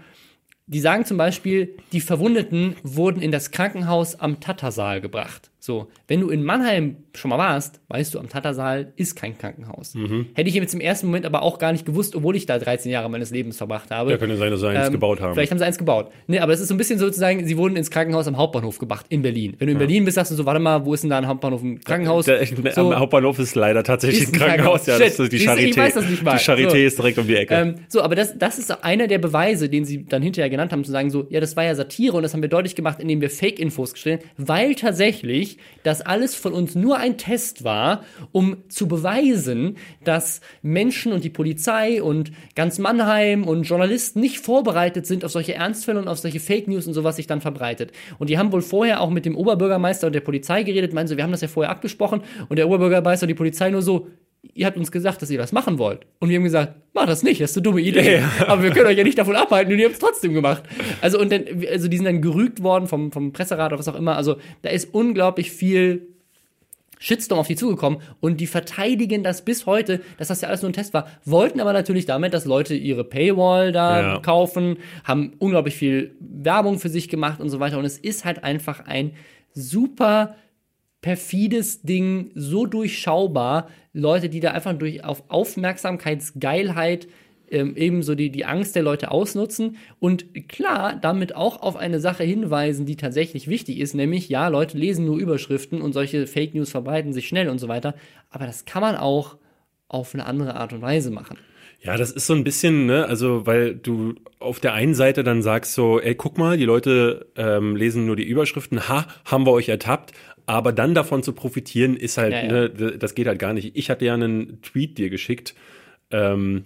Die sagen zum Beispiel, die Verwundeten wurden in das Krankenhaus am Tattersaal gebracht. So, wenn du in Mannheim schon mal warst, weißt du, am Tattersaal ist kein Krankenhaus. Mhm. Hätte ich jetzt im ersten Moment aber auch gar nicht gewusst, obwohl ich da 13 Jahre meines Lebens verbracht habe. Ja, könnte sein, dass sie eins ähm, gebaut haben. Vielleicht haben sie eins gebaut. Nee, aber es ist so ein bisschen sozusagen, sie wurden ins Krankenhaus am Hauptbahnhof gebracht, in Berlin. Wenn du in ja. Berlin bist, sagst du so, warte mal, wo ist denn da ein Hauptbahnhof, ein Krankenhaus? Der, der, so, am Hauptbahnhof ist leider tatsächlich ein Krankenhaus. Ja, das ist die Charité. Ich weiß das nicht mal. Die Charité so. ist direkt um die Ecke. Ähm, so, aber das, das ist einer der Beweise, den sie dann hinterher genannt haben, zu sagen so, ja, das war ja Satire und das haben wir deutlich gemacht, indem wir Fake-Infos gestellt weil tatsächlich das alles von uns nur ein Test war, um zu beweisen, dass Menschen und die Polizei und ganz Mannheim und Journalisten nicht vorbereitet sind auf solche Ernstfälle und auf solche Fake News und sowas sich dann verbreitet. Und die haben wohl vorher auch mit dem Oberbürgermeister und der Polizei geredet, meinen so, wir haben das ja vorher abgesprochen und der Oberbürgermeister und die Polizei nur so, ihr habt uns gesagt, dass ihr das machen wollt. Und wir haben gesagt, mach das nicht, das ist eine dumme Idee. Ja. Aber wir können euch ja nicht davon abhalten und ihr habt es trotzdem gemacht. Also, und dann, also die sind dann gerügt worden vom, vom Presserat oder was auch immer. Also, da ist unglaublich viel Shitstorm auf die zugekommen und die verteidigen das bis heute, dass das ja alles nur ein Test war, wollten aber natürlich damit, dass Leute ihre Paywall da ja. kaufen, haben unglaublich viel Werbung für sich gemacht und so weiter und es ist halt einfach ein super perfides Ding, so durchschaubar, Leute, die da einfach durch auf Aufmerksamkeitsgeilheit ähm, ebenso die, die Angst der Leute ausnutzen und klar damit auch auf eine Sache hinweisen, die tatsächlich wichtig ist, nämlich ja, Leute lesen nur Überschriften und solche Fake News verbreiten sich schnell und so weiter, aber das kann man auch auf eine andere Art und Weise machen. Ja, das ist so ein bisschen, ne, also weil du auf der einen Seite dann sagst so, ey, guck mal, die Leute ähm, lesen nur die Überschriften, ha, haben wir euch ertappt, aber dann davon zu profitieren ist halt, ja, ja. Ne, das geht halt gar nicht. Ich hatte ja einen Tweet dir geschickt, ähm,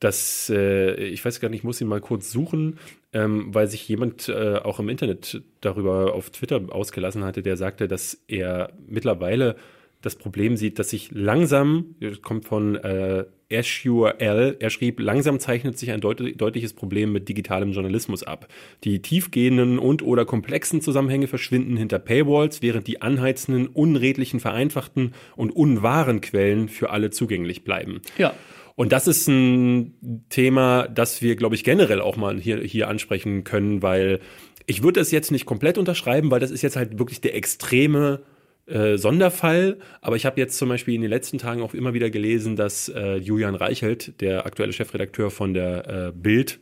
dass äh, ich weiß gar nicht, ich muss ihn mal kurz suchen, ähm, weil sich jemand äh, auch im Internet darüber auf Twitter ausgelassen hatte, der sagte, dass er mittlerweile das Problem sieht, dass sich langsam, das kommt von äh, Ashur L., er schrieb, langsam zeichnet sich ein deut deutliches Problem mit digitalem Journalismus ab. Die tiefgehenden und oder komplexen Zusammenhänge verschwinden hinter Paywalls, während die anheizenden, unredlichen, vereinfachten und unwahren Quellen für alle zugänglich bleiben. Ja. Und das ist ein Thema, das wir, glaube ich, generell auch mal hier, hier ansprechen können, weil ich würde das jetzt nicht komplett unterschreiben, weil das ist jetzt halt wirklich der extreme äh, Sonderfall. Aber ich habe jetzt zum Beispiel in den letzten Tagen auch immer wieder gelesen, dass äh, Julian Reichelt, der aktuelle Chefredakteur von der äh, Bild,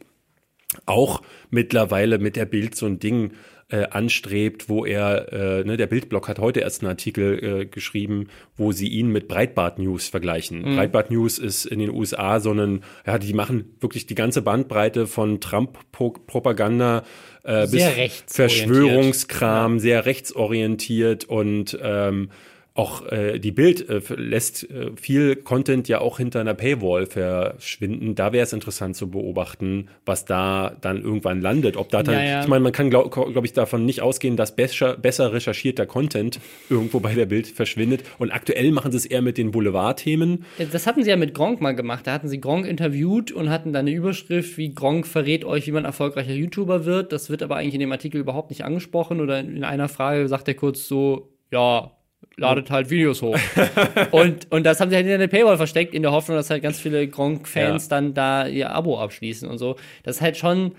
auch mittlerweile mit der Bild so ein Ding äh, anstrebt, wo er, äh, ne, der Bildblock hat heute erst einen Artikel äh, geschrieben, wo sie ihn mit Breitbart News vergleichen. Mhm. Breitbart News ist in den USA so ein, ja, die machen wirklich die ganze Bandbreite von Trump-Propaganda äh, bis Verschwörungskram, ja. sehr rechtsorientiert und ähm, auch äh, die Bild äh, lässt äh, viel Content ja auch hinter einer Paywall verschwinden. Da wäre es interessant zu beobachten, was da dann irgendwann landet. Ob da dann, ja, ja. ich meine, man kann, glaube glaub ich, davon nicht ausgehen, dass besser, besser recherchierter Content irgendwo bei der Bild verschwindet. Und aktuell machen sie es eher mit den Boulevardthemen. Das hatten sie ja mit Gronk mal gemacht. Da hatten sie Gronk interviewt und hatten dann eine Überschrift, wie Gronk verrät euch, wie man erfolgreicher YouTuber wird. Das wird aber eigentlich in dem Artikel überhaupt nicht angesprochen. Oder in einer Frage sagt er kurz so, ja, ladet halt Videos hoch. und, und das haben sie halt in eine Paywall versteckt, in der Hoffnung, dass halt ganz viele Gronk-Fans ja. dann da ihr Abo abschließen und so. Das ist halt schon,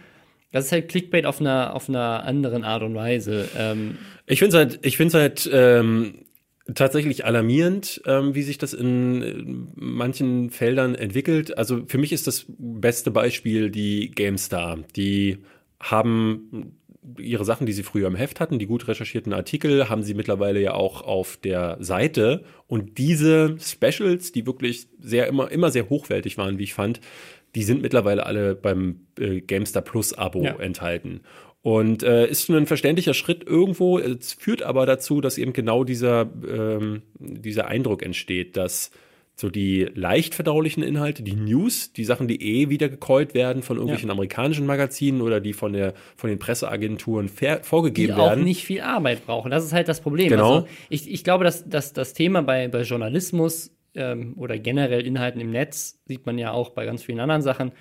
das ist halt Clickbait auf einer, auf einer anderen Art und Weise. Ähm, ich finde es halt, ich finde halt, ähm, tatsächlich alarmierend, ähm, wie sich das in manchen Feldern entwickelt. Also für mich ist das beste Beispiel die GameStar. Die haben ihre Sachen, die sie früher im Heft hatten, die gut recherchierten Artikel, haben sie mittlerweile ja auch auf der Seite. Und diese Specials, die wirklich sehr immer, immer sehr hochwertig waren, wie ich fand, die sind mittlerweile alle beim äh, GameStar Plus Abo ja. enthalten. Und äh, ist ein verständlicher Schritt irgendwo. Es führt aber dazu, dass eben genau dieser, ähm, dieser Eindruck entsteht, dass so die leicht verdaulichen Inhalte, die News, die Sachen, die eh wieder gecallt werden von irgendwelchen ja. amerikanischen Magazinen oder die von der von den Presseagenturen vorgegeben die werden. Die auch nicht viel Arbeit brauchen. Das ist halt das Problem. Genau. Also ich, ich glaube, dass, dass das Thema bei, bei Journalismus ähm, oder generell Inhalten im Netz, sieht man ja auch bei ganz vielen anderen Sachen,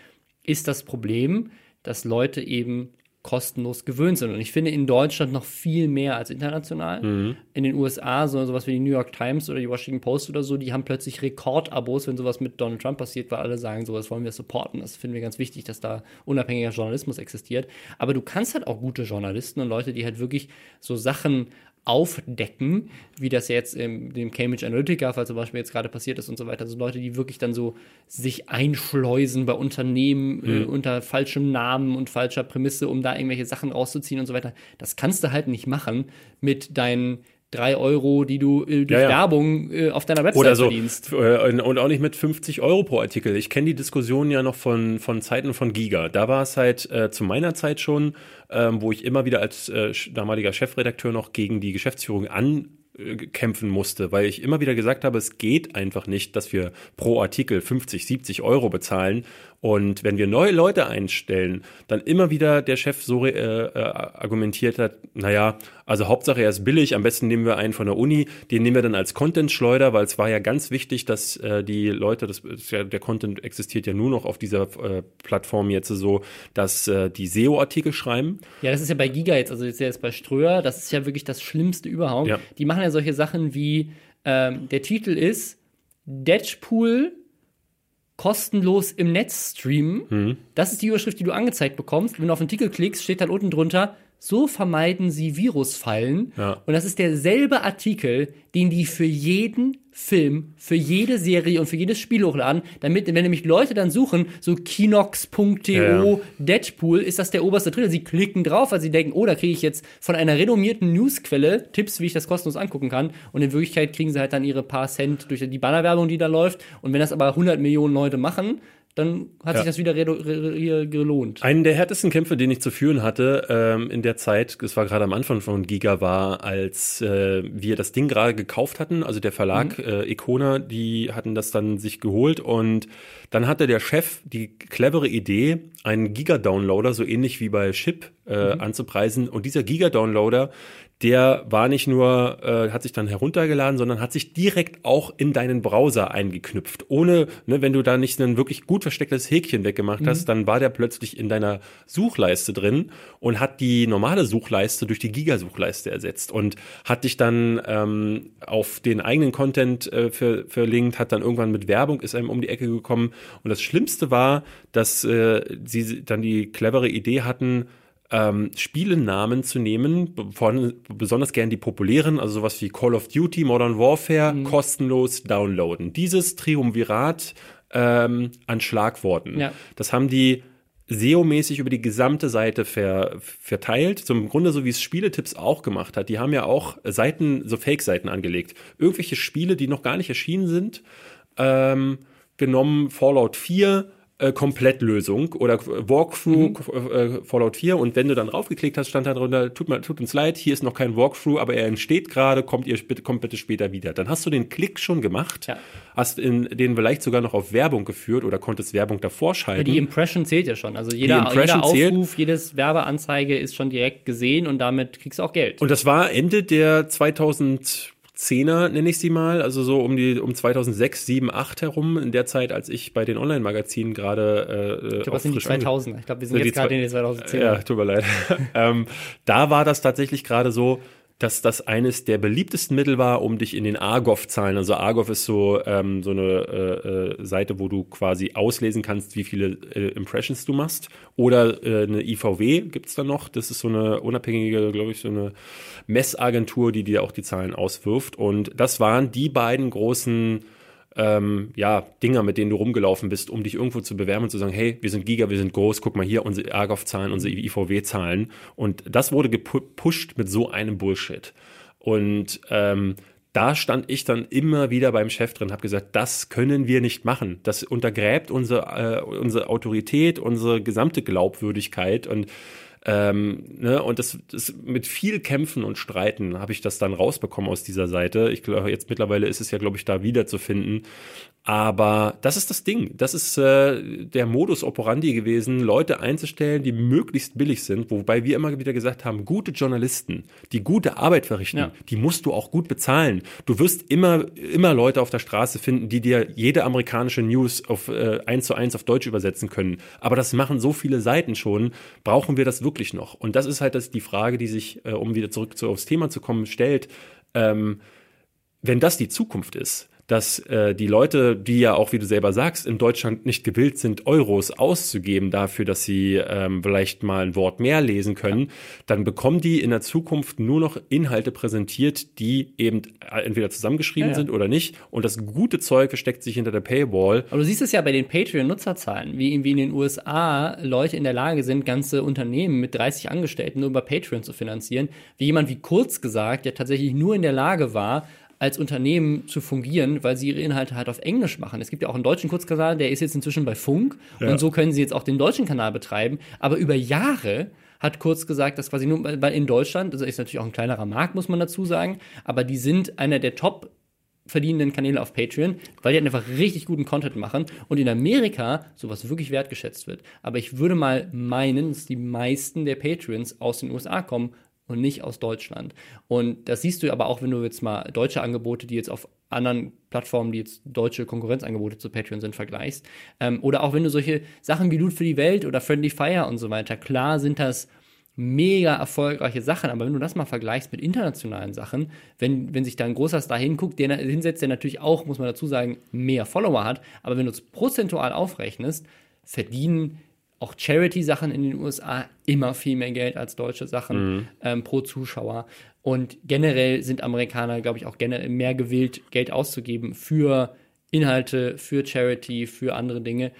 ist das Problem, dass Leute eben kostenlos gewöhnt sind. Und ich finde in Deutschland noch viel mehr als international. Mhm. In den USA, so sowas wie die New York Times oder die Washington Post oder so, die haben plötzlich Rekordabos, wenn sowas mit Donald Trump passiert, weil alle sagen, sowas wollen wir supporten. Das finden wir ganz wichtig, dass da unabhängiger Journalismus existiert. Aber du kannst halt auch gute Journalisten und Leute, die halt wirklich so Sachen aufdecken, wie das jetzt im dem Cambridge Analytica-Fall zum Beispiel jetzt gerade passiert ist und so weiter. Also Leute, die wirklich dann so sich einschleusen bei Unternehmen äh, mhm. äh, unter falschem Namen und falscher Prämisse, um da irgendwelche Sachen rauszuziehen und so weiter. Das kannst du halt nicht machen mit deinen drei Euro, die du äh, durch ja, ja. Werbung äh, auf deiner Website Oder so. verdienst. Äh, und auch nicht mit 50 Euro pro Artikel. Ich kenne die Diskussion ja noch von, von Zeiten von Giga. Da war es halt äh, zu meiner Zeit schon, ähm, wo ich immer wieder als äh, damaliger Chefredakteur noch gegen die Geschäftsführung an kämpfen musste, weil ich immer wieder gesagt habe, es geht einfach nicht, dass wir pro Artikel 50, 70 Euro bezahlen und wenn wir neue Leute einstellen, dann immer wieder der Chef so äh, äh, argumentiert hat, naja, also Hauptsache er ist billig, am besten nehmen wir einen von der Uni, den nehmen wir dann als Content-Schleuder, weil es war ja ganz wichtig, dass äh, die Leute, das, ja, der Content existiert ja nur noch auf dieser äh, Plattform jetzt so, dass äh, die SEO-Artikel schreiben. Ja, das ist ja bei Giga jetzt, also jetzt, jetzt bei Ströer, das ist ja wirklich das Schlimmste überhaupt. Ja. Die machen ja solche Sachen wie, ähm, der Titel ist Deadpool kostenlos im Netz streamen. Mhm. Das ist die Überschrift, die du angezeigt bekommst. Wenn du auf den Artikel klickst, steht dann unten drunter, so vermeiden sie Virusfallen. Ja. Und das ist derselbe Artikel, den die für jeden Film, für jede Serie und für jedes Spiel hochladen, damit, wenn nämlich Leute dann suchen, so kinox.to ja. Deadpool, ist das der oberste Trailer. Sie klicken drauf, weil sie denken, oh, da kriege ich jetzt von einer renommierten Newsquelle Tipps, wie ich das kostenlos angucken kann. Und in Wirklichkeit kriegen sie halt dann ihre paar Cent durch die Bannerwerbung, die da läuft. Und wenn das aber 100 Millionen Leute machen, dann hat ja. sich das wieder gelohnt. Einen der härtesten Kämpfe, den ich zu führen hatte ähm, in der Zeit, es war gerade am Anfang von Giga, war, als äh, wir das Ding gerade gekauft hatten, also der Verlag mhm. äh, Icona, die hatten das dann sich geholt und dann hatte der Chef die clevere Idee, einen Giga-Downloader, so ähnlich wie bei Chip, äh, mhm. anzupreisen. Und dieser Giga-Downloader, der war nicht nur, äh, hat sich dann heruntergeladen, sondern hat sich direkt auch in deinen Browser eingeknüpft. Ohne, ne, wenn du da nicht ein wirklich gut verstecktes Häkchen weggemacht mhm. hast, dann war der plötzlich in deiner Suchleiste drin und hat die normale Suchleiste durch die Giga-Suchleiste ersetzt und hat dich dann ähm, auf den eigenen Content äh, ver verlinkt, hat dann irgendwann mit Werbung, ist einem um die Ecke gekommen. Und das Schlimmste war, dass äh, sie dann die clevere Idee hatten, ähm, Spielenamen zu nehmen, von, besonders gern die populären, also sowas wie Call of Duty, Modern Warfare, mhm. kostenlos downloaden. Dieses Triumvirat ähm, an Schlagworten. Ja. Das haben die SEO-mäßig über die gesamte Seite ver, verteilt. Zum Grunde so wie es Spieletipps auch gemacht hat. Die haben ja auch Seiten, so Fake-Seiten angelegt. Irgendwelche Spiele, die noch gar nicht erschienen sind, ähm, genommen Fallout 4, äh, Komplettlösung oder Walkthrough mhm. äh, Fallout 4 und wenn du dann raufgeklickt hast, stand da drunter, tut, mir, tut uns leid, hier ist noch kein Walkthrough, aber er entsteht gerade, kommt ihr bitte, kommt bitte später wieder. Dann hast du den Klick schon gemacht, ja. hast in, den vielleicht sogar noch auf Werbung geführt oder konntest Werbung davor schalten. Ja, die Impression zählt ja schon. Also jeder, jeder Aufruf, zählt. jedes Werbeanzeige ist schon direkt gesehen und damit kriegst du auch Geld. Und das war Ende der 2000 Zehner, nenne ich sie mal, also so um die um 2006, 7, 8 herum, in der Zeit, als ich bei den Online-Magazinen gerade äh, Ich glaube, das sind die 2000 Ich glaube, wir sind jetzt gerade in den 2010 Ja, tut mir leid. ähm, da war das tatsächlich gerade so, dass das eines der beliebtesten Mittel war, um dich in den Argov-Zahlen, also Argov ist so, ähm, so eine äh, äh, Seite, wo du quasi auslesen kannst, wie viele äh, Impressions du machst. Oder äh, eine IVW gibt's da noch, das ist so eine unabhängige, glaube ich, so eine Messagentur, die dir auch die Zahlen auswirft. Und das waren die beiden großen ähm, ja, Dinger, mit denen du rumgelaufen bist, um dich irgendwo zu bewerben und zu sagen, hey, wir sind Giga, wir sind groß, guck mal hier, unsere Argov-Zahlen, unsere IVW-Zahlen. Und das wurde gepusht mit so einem Bullshit. Und ähm, da stand ich dann immer wieder beim Chef drin, habe gesagt, das können wir nicht machen. Das untergräbt unsere, äh, unsere Autorität, unsere gesamte Glaubwürdigkeit und ähm, ne, und das, das mit viel Kämpfen und Streiten habe ich das dann rausbekommen aus dieser Seite. Ich glaube, jetzt mittlerweile ist es ja, glaube ich, da wiederzufinden. Aber das ist das Ding. Das ist äh, der Modus operandi gewesen, Leute einzustellen, die möglichst billig sind. Wobei wir immer wieder gesagt haben, gute Journalisten, die gute Arbeit verrichten, ja. die musst du auch gut bezahlen. Du wirst immer, immer Leute auf der Straße finden, die dir jede amerikanische News auf äh, eins zu eins auf Deutsch übersetzen können. Aber das machen so viele Seiten schon. Brauchen wir das wirklich noch? Und das ist halt das, die Frage, die sich, äh, um wieder zurück zu, aufs Thema zu kommen, stellt. Ähm, wenn das die Zukunft ist, dass äh, die Leute, die ja auch, wie du selber sagst, in Deutschland nicht gewillt sind, Euros auszugeben dafür, dass sie ähm, vielleicht mal ein Wort mehr lesen können, ja. dann bekommen die in der Zukunft nur noch Inhalte präsentiert, die eben äh, entweder zusammengeschrieben ja, ja. sind oder nicht. Und das gute Zeug versteckt sich hinter der Paywall. Aber du siehst es ja bei den Patreon-Nutzerzahlen, wie, wie in den USA Leute in der Lage sind, ganze Unternehmen mit 30 Angestellten nur über Patreon zu finanzieren. Wie jemand wie Kurz gesagt, der tatsächlich nur in der Lage war, als Unternehmen zu fungieren, weil sie ihre Inhalte halt auf Englisch machen. Es gibt ja auch einen deutschen Kurzkanal, der ist jetzt inzwischen bei Funk ja. und so können sie jetzt auch den deutschen Kanal betreiben. Aber über Jahre hat kurz gesagt, dass quasi nur, weil in Deutschland, das ist natürlich auch ein kleinerer Markt, muss man dazu sagen, aber die sind einer der Top verdienenden Kanäle auf Patreon, weil die halt einfach richtig guten Content machen und in Amerika sowas wirklich wertgeschätzt wird. Aber ich würde mal meinen, dass die meisten der Patreons aus den USA kommen und nicht aus Deutschland. Und das siehst du aber auch, wenn du jetzt mal deutsche Angebote, die jetzt auf anderen Plattformen, die jetzt deutsche Konkurrenzangebote zu Patreon sind, vergleichst. Ähm, oder auch wenn du solche Sachen wie Loot für die Welt oder Friendly Fire und so weiter, klar sind das mega erfolgreiche Sachen, aber wenn du das mal vergleichst mit internationalen Sachen, wenn, wenn sich da ein großer Star hinguckt, der hinsetzt, der natürlich auch, muss man dazu sagen, mehr Follower hat, aber wenn du es prozentual aufrechnest, verdienen auch Charity-Sachen in den USA immer viel mehr Geld als deutsche Sachen mhm. ähm, pro Zuschauer. Und generell sind Amerikaner, glaube ich, auch generell mehr gewillt, Geld auszugeben für Inhalte, für Charity, für andere Dinge.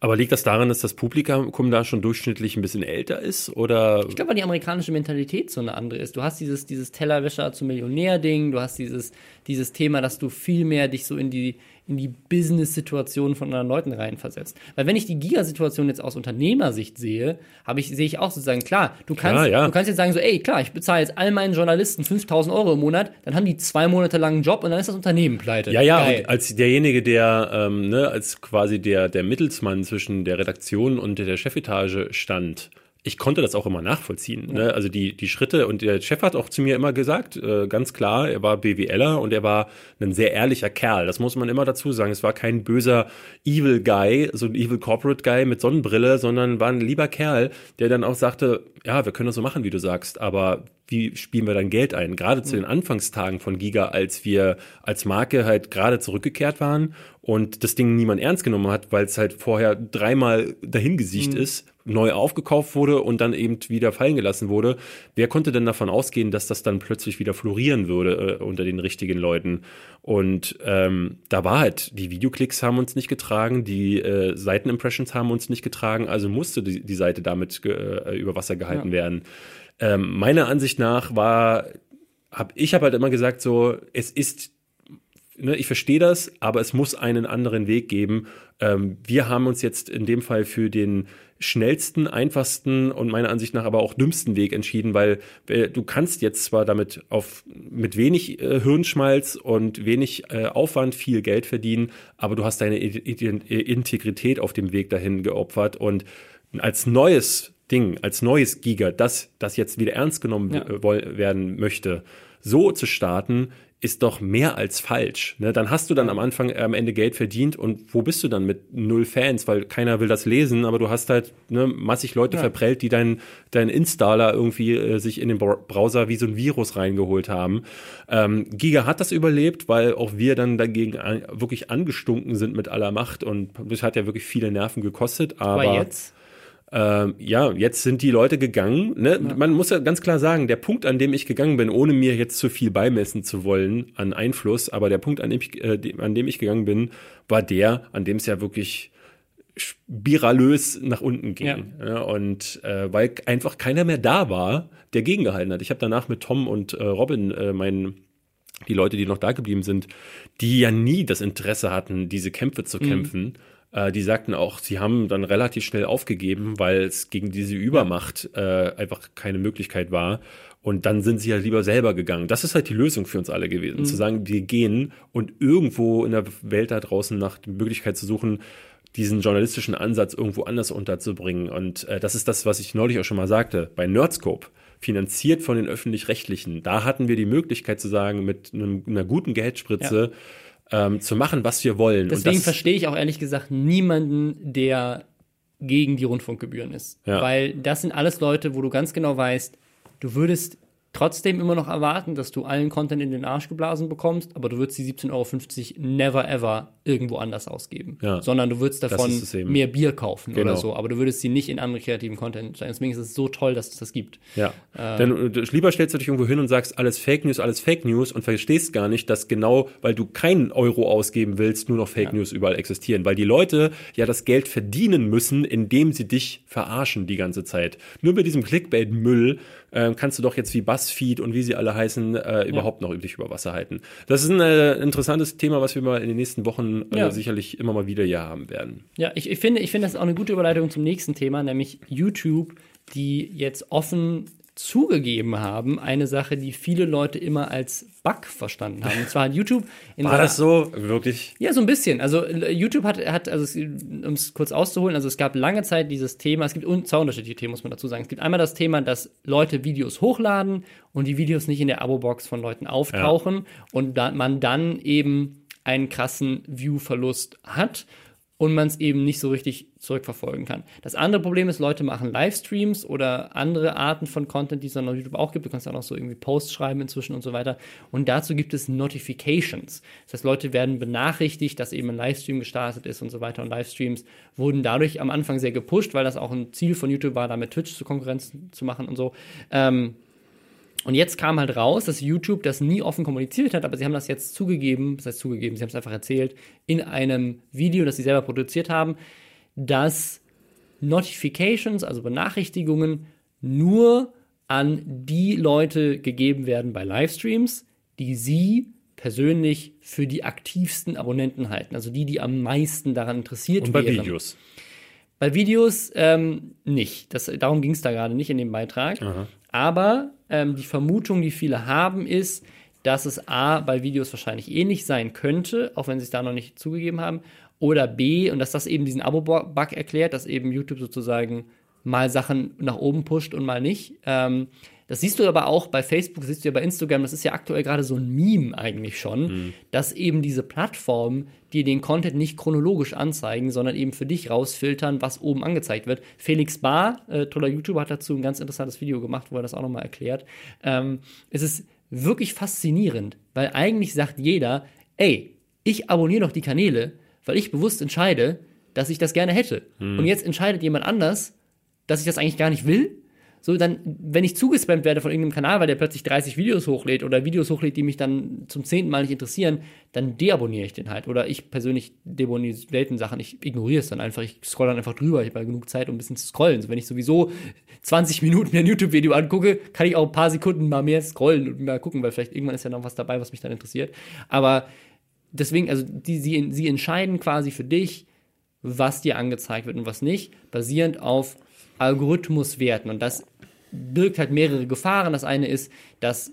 Aber liegt das daran, dass das Publikum da schon durchschnittlich ein bisschen älter ist? Oder? Ich glaube, weil die amerikanische Mentalität so eine andere ist. Du hast dieses, dieses Tellerwäscher zum Millionär-Ding, du hast dieses, dieses Thema, dass du viel mehr dich so in die, in die Business-Situation von anderen Leuten reinversetzt. Weil wenn ich die Giga-Situation jetzt aus Unternehmersicht sehe, habe ich, sehe ich auch sozusagen, klar, du kannst, klar, ja. du kannst jetzt sagen so, ey, klar, ich bezahle jetzt all meinen Journalisten 5000 Euro im Monat, dann haben die zwei Monate lang einen Job und dann ist das Unternehmen pleite. Ja, ja, Geil. und als derjenige, der, ähm, ne, als quasi der, der Mittelsmann zwischen der Redaktion und der Chefetage stand, ich konnte das auch immer nachvollziehen. Ne? Also die, die Schritte und der Chef hat auch zu mir immer gesagt, äh, ganz klar, er war BWLer und er war ein sehr ehrlicher Kerl. Das muss man immer dazu sagen. Es war kein böser Evil Guy, so ein Evil Corporate Guy mit Sonnenbrille, sondern war ein lieber Kerl, der dann auch sagte, ja, wir können das so machen, wie du sagst, aber wie spielen wir dann Geld ein? Gerade zu den Anfangstagen von Giga, als wir als Marke halt gerade zurückgekehrt waren und das Ding niemand ernst genommen hat, weil es halt vorher dreimal dahingesiegt mhm. ist, neu aufgekauft wurde und dann eben wieder fallen gelassen wurde. Wer konnte denn davon ausgehen, dass das dann plötzlich wieder florieren würde äh, unter den richtigen Leuten? Und ähm, da war halt, die Videoklicks haben uns nicht getragen, die äh, Seitenimpressions haben uns nicht getragen, also musste die, die Seite damit äh, über Wasser gehalten ja. werden. Ähm, meiner Ansicht nach war, hab, ich habe halt immer gesagt, so, es ist, ne, ich verstehe das, aber es muss einen anderen Weg geben. Ähm, wir haben uns jetzt in dem Fall für den schnellsten, einfachsten und meiner Ansicht nach aber auch dümmsten Weg entschieden, weil äh, du kannst jetzt zwar damit auf mit wenig äh, Hirnschmalz und wenig äh, Aufwand viel Geld verdienen, aber du hast deine Integrität auf dem Weg dahin geopfert und als neues Ding, als neues Giga, das, das jetzt wieder ernst genommen ja. werden möchte, so zu starten, ist doch mehr als falsch. Ne? Dann hast du dann am Anfang äh, am Ende Geld verdient und wo bist du dann mit null Fans, weil keiner will das lesen, aber du hast halt ne, massig Leute ja. verprellt, die deinen dein Installer irgendwie äh, sich in den Browser wie so ein Virus reingeholt haben. Ähm, Giga hat das überlebt, weil auch wir dann dagegen an, wirklich angestunken sind mit aller Macht und das hat ja wirklich viele Nerven gekostet. Aber, aber jetzt? Ähm, ja, jetzt sind die Leute gegangen. Ne? Ja. Man muss ja ganz klar sagen, der Punkt, an dem ich gegangen bin, ohne mir jetzt zu viel beimessen zu wollen an Einfluss, aber der Punkt, an dem ich, äh, an dem ich gegangen bin, war der, an dem es ja wirklich spiralös nach unten ging. Ja. Ja, und äh, weil einfach keiner mehr da war, der gegengehalten hat. Ich habe danach mit Tom und äh, Robin, äh, meinen die Leute, die noch da geblieben sind, die ja nie das Interesse hatten, diese Kämpfe zu mhm. kämpfen, äh, die sagten auch, sie haben dann relativ schnell aufgegeben, weil es gegen diese Übermacht äh, einfach keine Möglichkeit war. Und dann sind sie ja lieber selber gegangen. Das ist halt die Lösung für uns alle gewesen. Mhm. Zu sagen, wir gehen und irgendwo in der Welt da draußen nach der Möglichkeit zu suchen, diesen journalistischen Ansatz irgendwo anders unterzubringen. Und äh, das ist das, was ich neulich auch schon mal sagte. Bei Nerdscope, finanziert von den öffentlich-rechtlichen, da hatten wir die Möglichkeit zu sagen, mit einem, einer guten Geldspritze, ja ähm, zu machen, was wir wollen. Deswegen verstehe ich auch ehrlich gesagt niemanden, der gegen die Rundfunkgebühren ist. Ja. Weil das sind alles Leute, wo du ganz genau weißt, du würdest trotzdem immer noch erwarten, dass du allen Content in den Arsch geblasen bekommst, aber du würdest die 17,50 Euro never ever irgendwo anders ausgeben. Ja. Sondern du würdest davon mehr Bier kaufen genau. oder so, aber du würdest sie nicht in andere kreativen Content stellen. Deswegen ist es so toll, dass es das gibt. Ja. Äh, Denn du, lieber stellst du dich irgendwo hin und sagst, alles Fake News, alles Fake News und verstehst gar nicht, dass genau, weil du keinen Euro ausgeben willst, nur noch Fake ja. News überall existieren. Weil die Leute ja das Geld verdienen müssen, indem sie dich verarschen die ganze Zeit. Nur mit diesem Clickbait-Müll äh, kannst du doch jetzt wie BuzzFeed und wie sie alle heißen, äh, überhaupt ja. noch üblich über Wasser halten. Das ist ein äh, interessantes Thema, was wir mal in den nächsten Wochen äh, ja. sicherlich immer mal wieder hier haben werden. Ja, ich, ich, finde, ich finde, das ist auch eine gute Überleitung zum nächsten Thema, nämlich YouTube, die jetzt offen zugegeben haben, eine Sache, die viele Leute immer als Bug verstanden haben. Und zwar hat YouTube in War das so wirklich? Ja, so ein bisschen. Also YouTube hat, hat also um es kurz auszuholen, also es gab lange Zeit dieses Thema, es gibt zwei unterschiedliche Themen, muss man dazu sagen. Es gibt einmal das Thema, dass Leute Videos hochladen und die Videos nicht in der Abo-Box von Leuten auftauchen ja. und da, man dann eben einen krassen View-Verlust hat und man es eben nicht so richtig zurückverfolgen kann. Das andere Problem ist, Leute machen Livestreams oder andere Arten von Content, die es dann auf YouTube auch gibt. Du kannst auch noch so irgendwie Posts schreiben inzwischen und so weiter. Und dazu gibt es Notifications. Das heißt, Leute werden benachrichtigt, dass eben ein Livestream gestartet ist und so weiter. Und Livestreams wurden dadurch am Anfang sehr gepusht, weil das auch ein Ziel von YouTube war, damit Twitch zu Konkurrenz zu machen und so. Ähm, und jetzt kam halt raus, dass YouTube das nie offen kommuniziert hat, aber sie haben das jetzt zugegeben, das heißt zugegeben, sie haben es einfach erzählt, in einem Video, das sie selber produziert haben, dass Notifications, also Benachrichtigungen, nur an die Leute gegeben werden bei Livestreams, die sie persönlich für die aktivsten Abonnenten halten, also die, die am meisten daran interessiert Und bei wären. Videos. Bei Videos ähm, nicht. Das, darum ging es da gerade nicht in dem Beitrag. Aha. Aber ähm, die Vermutung, die viele haben, ist, dass es A bei Videos wahrscheinlich ähnlich sein könnte, auch wenn sie es da noch nicht zugegeben haben, oder B, und dass das eben diesen Abo-Bug erklärt, dass eben YouTube sozusagen mal Sachen nach oben pusht und mal nicht. Ähm, das siehst du aber auch bei Facebook, siehst du ja bei Instagram, das ist ja aktuell gerade so ein Meme eigentlich schon, mhm. dass eben diese Plattformen dir den Content nicht chronologisch anzeigen, sondern eben für dich rausfiltern, was oben angezeigt wird. Felix Bar, äh, toller YouTuber, hat dazu ein ganz interessantes Video gemacht, wo er das auch nochmal erklärt. Ähm, es ist wirklich faszinierend, weil eigentlich sagt jeder, ey, ich abonniere doch die Kanäle, weil ich bewusst entscheide, dass ich das gerne hätte. Mhm. Und jetzt entscheidet jemand anders, dass ich das eigentlich gar nicht will so dann, wenn ich zugespammt werde von irgendeinem Kanal, weil der plötzlich 30 Videos hochlädt oder Videos hochlädt, die mich dann zum zehnten Mal nicht interessieren, dann deabonniere ich den halt. Oder ich persönlich deabonniere selten Sachen, ich ignoriere es dann einfach, ich scroll dann einfach drüber, ich habe genug Zeit, um ein bisschen zu scrollen. So, wenn ich sowieso 20 Minuten ein YouTube-Video angucke, kann ich auch ein paar Sekunden mal mehr scrollen und mal gucken, weil vielleicht irgendwann ist ja noch was dabei, was mich dann interessiert. Aber deswegen, also die, sie, sie entscheiden quasi für dich, was dir angezeigt wird und was nicht, basierend auf Algorithmuswerten. Und das birgt halt mehrere Gefahren. Das eine ist, dass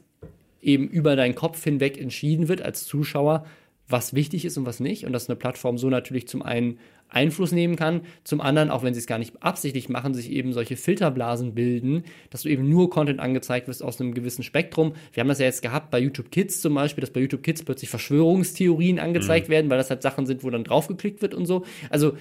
eben über deinen Kopf hinweg entschieden wird als Zuschauer, was wichtig ist und was nicht. Und dass eine Plattform so natürlich zum einen Einfluss nehmen kann, zum anderen, auch wenn sie es gar nicht absichtlich machen, sich eben solche Filterblasen bilden, dass du eben nur Content angezeigt wirst aus einem gewissen Spektrum. Wir haben das ja jetzt gehabt bei YouTube Kids zum Beispiel, dass bei YouTube Kids plötzlich Verschwörungstheorien angezeigt mhm. werden, weil das halt Sachen sind, wo dann draufgeklickt wird und so. Also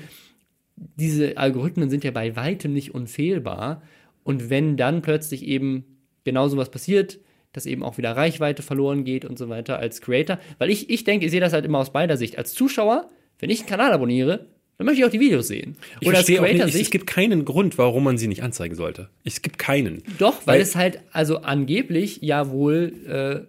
diese Algorithmen sind ja bei weitem nicht unfehlbar. Und wenn dann plötzlich eben genau so was passiert, dass eben auch wieder Reichweite verloren geht und so weiter als Creator, weil ich, ich denke, ich sehe das halt immer aus beider Sicht. Als Zuschauer, wenn ich einen Kanal abonniere, dann möchte ich auch die Videos sehen. Ich Oder als Creator nicht, es gibt keinen Grund, warum man sie nicht anzeigen sollte. Es gibt keinen. Doch, weil, weil es halt also angeblich ja wohl äh,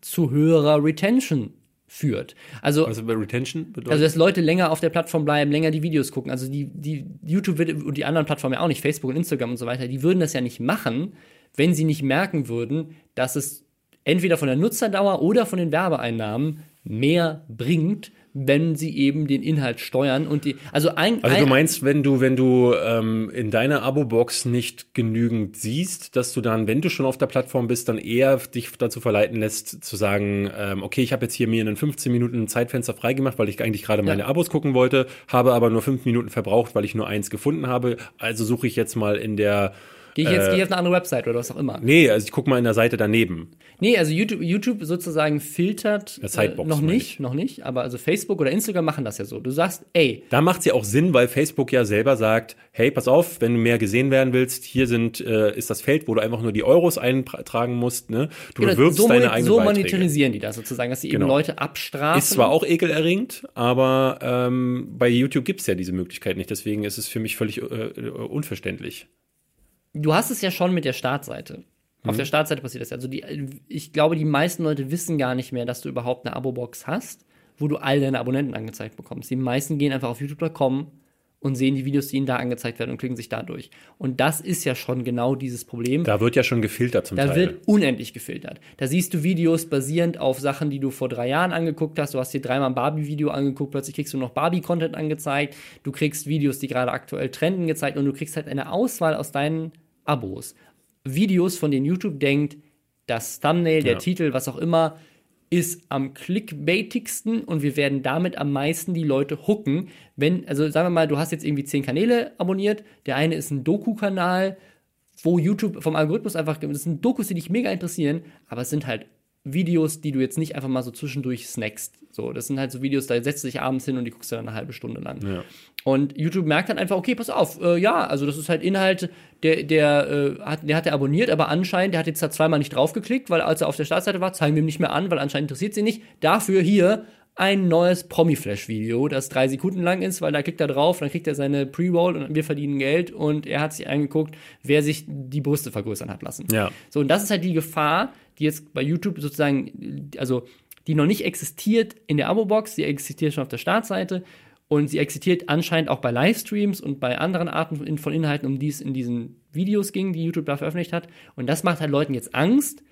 zu höherer Retention führt. Also, also bei Retention bedeutet? Also, dass Leute länger auf der Plattform bleiben, länger die Videos gucken. Also, die, die YouTube und die anderen Plattformen ja auch nicht, Facebook und Instagram und so weiter, die würden das ja nicht machen, wenn sie nicht merken würden, dass es entweder von der Nutzerdauer oder von den Werbeeinnahmen mehr bringt, wenn sie eben den Inhalt steuern und die also ein also du meinst wenn du wenn du ähm, in deiner Abo-Box nicht genügend siehst dass du dann wenn du schon auf der Plattform bist dann eher dich dazu verleiten lässt zu sagen ähm, okay ich habe jetzt hier mir einen 15 Minuten Zeitfenster freigemacht weil ich eigentlich gerade meine ja. Abos gucken wollte habe aber nur fünf Minuten verbraucht weil ich nur eins gefunden habe also suche ich jetzt mal in der Gehe ich jetzt äh, geh auf eine andere Website oder was auch immer? Nee, also ich gucke mal in der Seite daneben. Nee, also YouTube, YouTube sozusagen filtert äh, noch nicht, noch nicht, aber also Facebook oder Instagram machen das ja so. Du sagst, ey. Da macht es ja auch Sinn, weil Facebook ja selber sagt, hey, pass auf, wenn du mehr gesehen werden willst, hier sind, äh, ist das Feld, wo du einfach nur die Euros eintragen musst, ne? Du genau, bewirbst so deine eigene So monetarisieren die das sozusagen, dass sie genau. eben Leute abstrafen. Ist zwar auch ekelerregend, aber ähm, bei YouTube gibt's ja diese Möglichkeit nicht, deswegen ist es für mich völlig äh, unverständlich du hast es ja schon mit der Startseite. Auf mhm. der Startseite passiert das ja. Also die, ich glaube, die meisten Leute wissen gar nicht mehr, dass du überhaupt eine Abo-Box hast, wo du all deine Abonnenten angezeigt bekommst. Die meisten gehen einfach auf youtube.com und sehen die Videos, die ihnen da angezeigt werden und klicken sich da durch. Und das ist ja schon genau dieses Problem. Da wird ja schon gefiltert zum da Teil. Da wird unendlich gefiltert. Da siehst du Videos basierend auf Sachen, die du vor drei Jahren angeguckt hast. Du hast dir dreimal ein Barbie-Video angeguckt, plötzlich kriegst du noch Barbie-Content angezeigt. Du kriegst Videos, die gerade aktuell trenden, gezeigt und du kriegst halt eine Auswahl aus deinen Abos. Videos, von denen YouTube denkt, das Thumbnail, der ja. Titel, was auch immer, ist am clickbaitigsten und wir werden damit am meisten die Leute hooken. Wenn, also sagen wir mal, du hast jetzt irgendwie zehn Kanäle abonniert, der eine ist ein Doku-Kanal, wo YouTube vom Algorithmus einfach, das sind Dokus, die dich mega interessieren, aber es sind halt Videos, die du jetzt nicht einfach mal so zwischendurch snackst. So, das sind halt so Videos, da setzt du dich abends hin und die guckst du dann eine halbe Stunde lang. Ja. Und YouTube merkt dann einfach, okay, pass auf, äh, ja, also das ist halt Inhalt, der, der, äh, hat, der hat er abonniert, aber anscheinend, der hat jetzt da zweimal nicht draufgeklickt, weil als er auf der Startseite war, zeigen wir ihm nicht mehr an, weil anscheinend interessiert sie nicht. Dafür hier ein neues Promi-Flash-Video, das drei Sekunden lang ist, weil da klickt er drauf, dann kriegt er seine Pre-Roll und wir verdienen Geld und er hat sich angeguckt, wer sich die Brüste vergrößern hat lassen. Ja. So, und das ist halt die Gefahr, die jetzt bei YouTube sozusagen, also die noch nicht existiert in der Abo-Box, die existiert schon auf der Startseite und sie existiert anscheinend auch bei Livestreams und bei anderen Arten von Inhalten, um die es in diesen Videos ging, die YouTube da veröffentlicht hat. Und das macht halt Leuten jetzt Angst.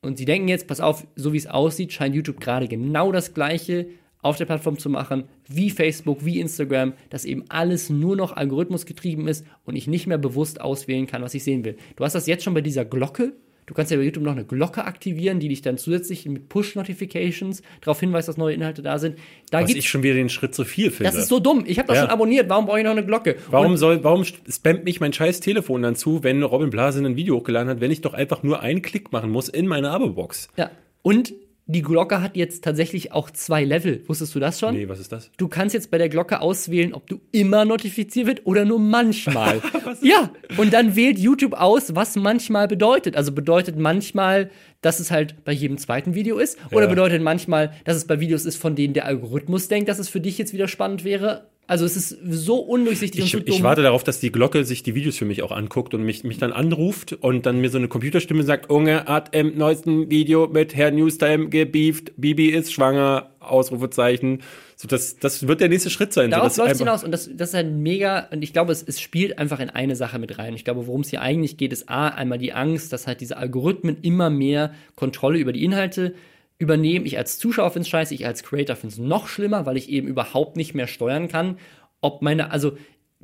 Und sie denken jetzt, pass auf, so wie es aussieht, scheint YouTube gerade genau das Gleiche auf der Plattform zu machen, wie Facebook, wie Instagram, dass eben alles nur noch algorithmusgetrieben ist und ich nicht mehr bewusst auswählen kann, was ich sehen will. Du hast das jetzt schon bei dieser Glocke, Du kannst ja bei YouTube noch eine Glocke aktivieren, die dich dann zusätzlich mit Push-Notifications darauf hinweist, dass neue Inhalte da sind. Da Was ich schon wieder den Schritt zu viel finde. das ist so dumm. Ich habe das Ja. schon abonniert. Warum brauche ich noch eine Glocke? Warum Und, soll, warum spammt mich mein scheiß Telefon dann zu, wenn Robin Blase ein Video hochgeladen hat, wenn ich doch einfach nur einen Klick machen muss in meine Abo-Box? ja. Und die Glocke hat jetzt tatsächlich auch zwei Level. Wusstest du das schon? Nee, was ist das? Du kannst jetzt bei der Glocke auswählen, ob du immer notifiziert wird oder nur manchmal. ja, und dann wählt YouTube aus, was manchmal bedeutet. Also bedeutet manchmal, dass es halt bei jedem zweiten Video ist oder Ja. bedeutet manchmal, dass es bei Videos ist, von denen der Algorithmus denkt, dass es für dich jetzt wieder spannend wäre. Also es ist so undurchsichtig Ich, und so dumm. ich warte darauf, dass die Glocke sich die Videos für mich auch anguckt und mich, mich dann anruft und dann mir so eine Computerstimme sagt, Unge hat im neuesten Video mit Herr Newstime gebieft, Bibi ist schwanger, Ausrufezeichen. So, das, das wird der nächste Schritt sein. so, Darauf dass läuft es hinaus und das, das ist halt mega, und ich glaube, es, es spielt einfach in eine Sache mit rein. Ich glaube, worum es hier eigentlich geht, ist A, einmal die Angst, dass halt diese Algorithmen immer mehr Kontrolle über die Inhalte übernehmen. Ich als Zuschauer finde es scheiße, ich als Creator finde es noch schlimmer, weil ich eben überhaupt nicht mehr steuern kann, ob meine, also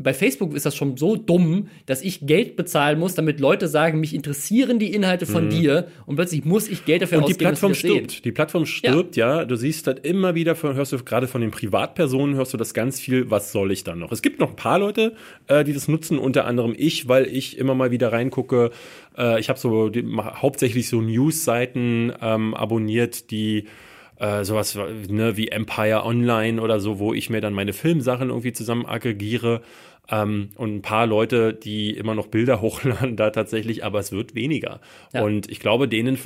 bei Facebook ist das schon so dumm, dass ich Geld bezahlen muss, damit Leute sagen, mich interessieren die Inhalte von dir und plötzlich muss ich Geld dafür Mhm. Und die ausgeben, dass Plattform sie das sehen. stirbt. Die Plattform stirbt, ja. Du siehst halt immer wieder, von, hörst du gerade von den Privatpersonen, hörst du das ganz viel, was soll ich dann noch? Es gibt noch ein paar Leute, äh, die das nutzen, unter anderem ich, weil ich immer mal wieder reingucke. Äh, ich habe so die, hauptsächlich so News-Seiten ähm, abonniert, die äh, sowas ne, wie Empire Online oder so, wo ich mir dann meine Filmsachen irgendwie zusammen aggregiere. Ähm, und ein paar Leute, die immer noch Bilder hochladen da tatsächlich, aber es wird weniger. Ja. Und ich glaube, denen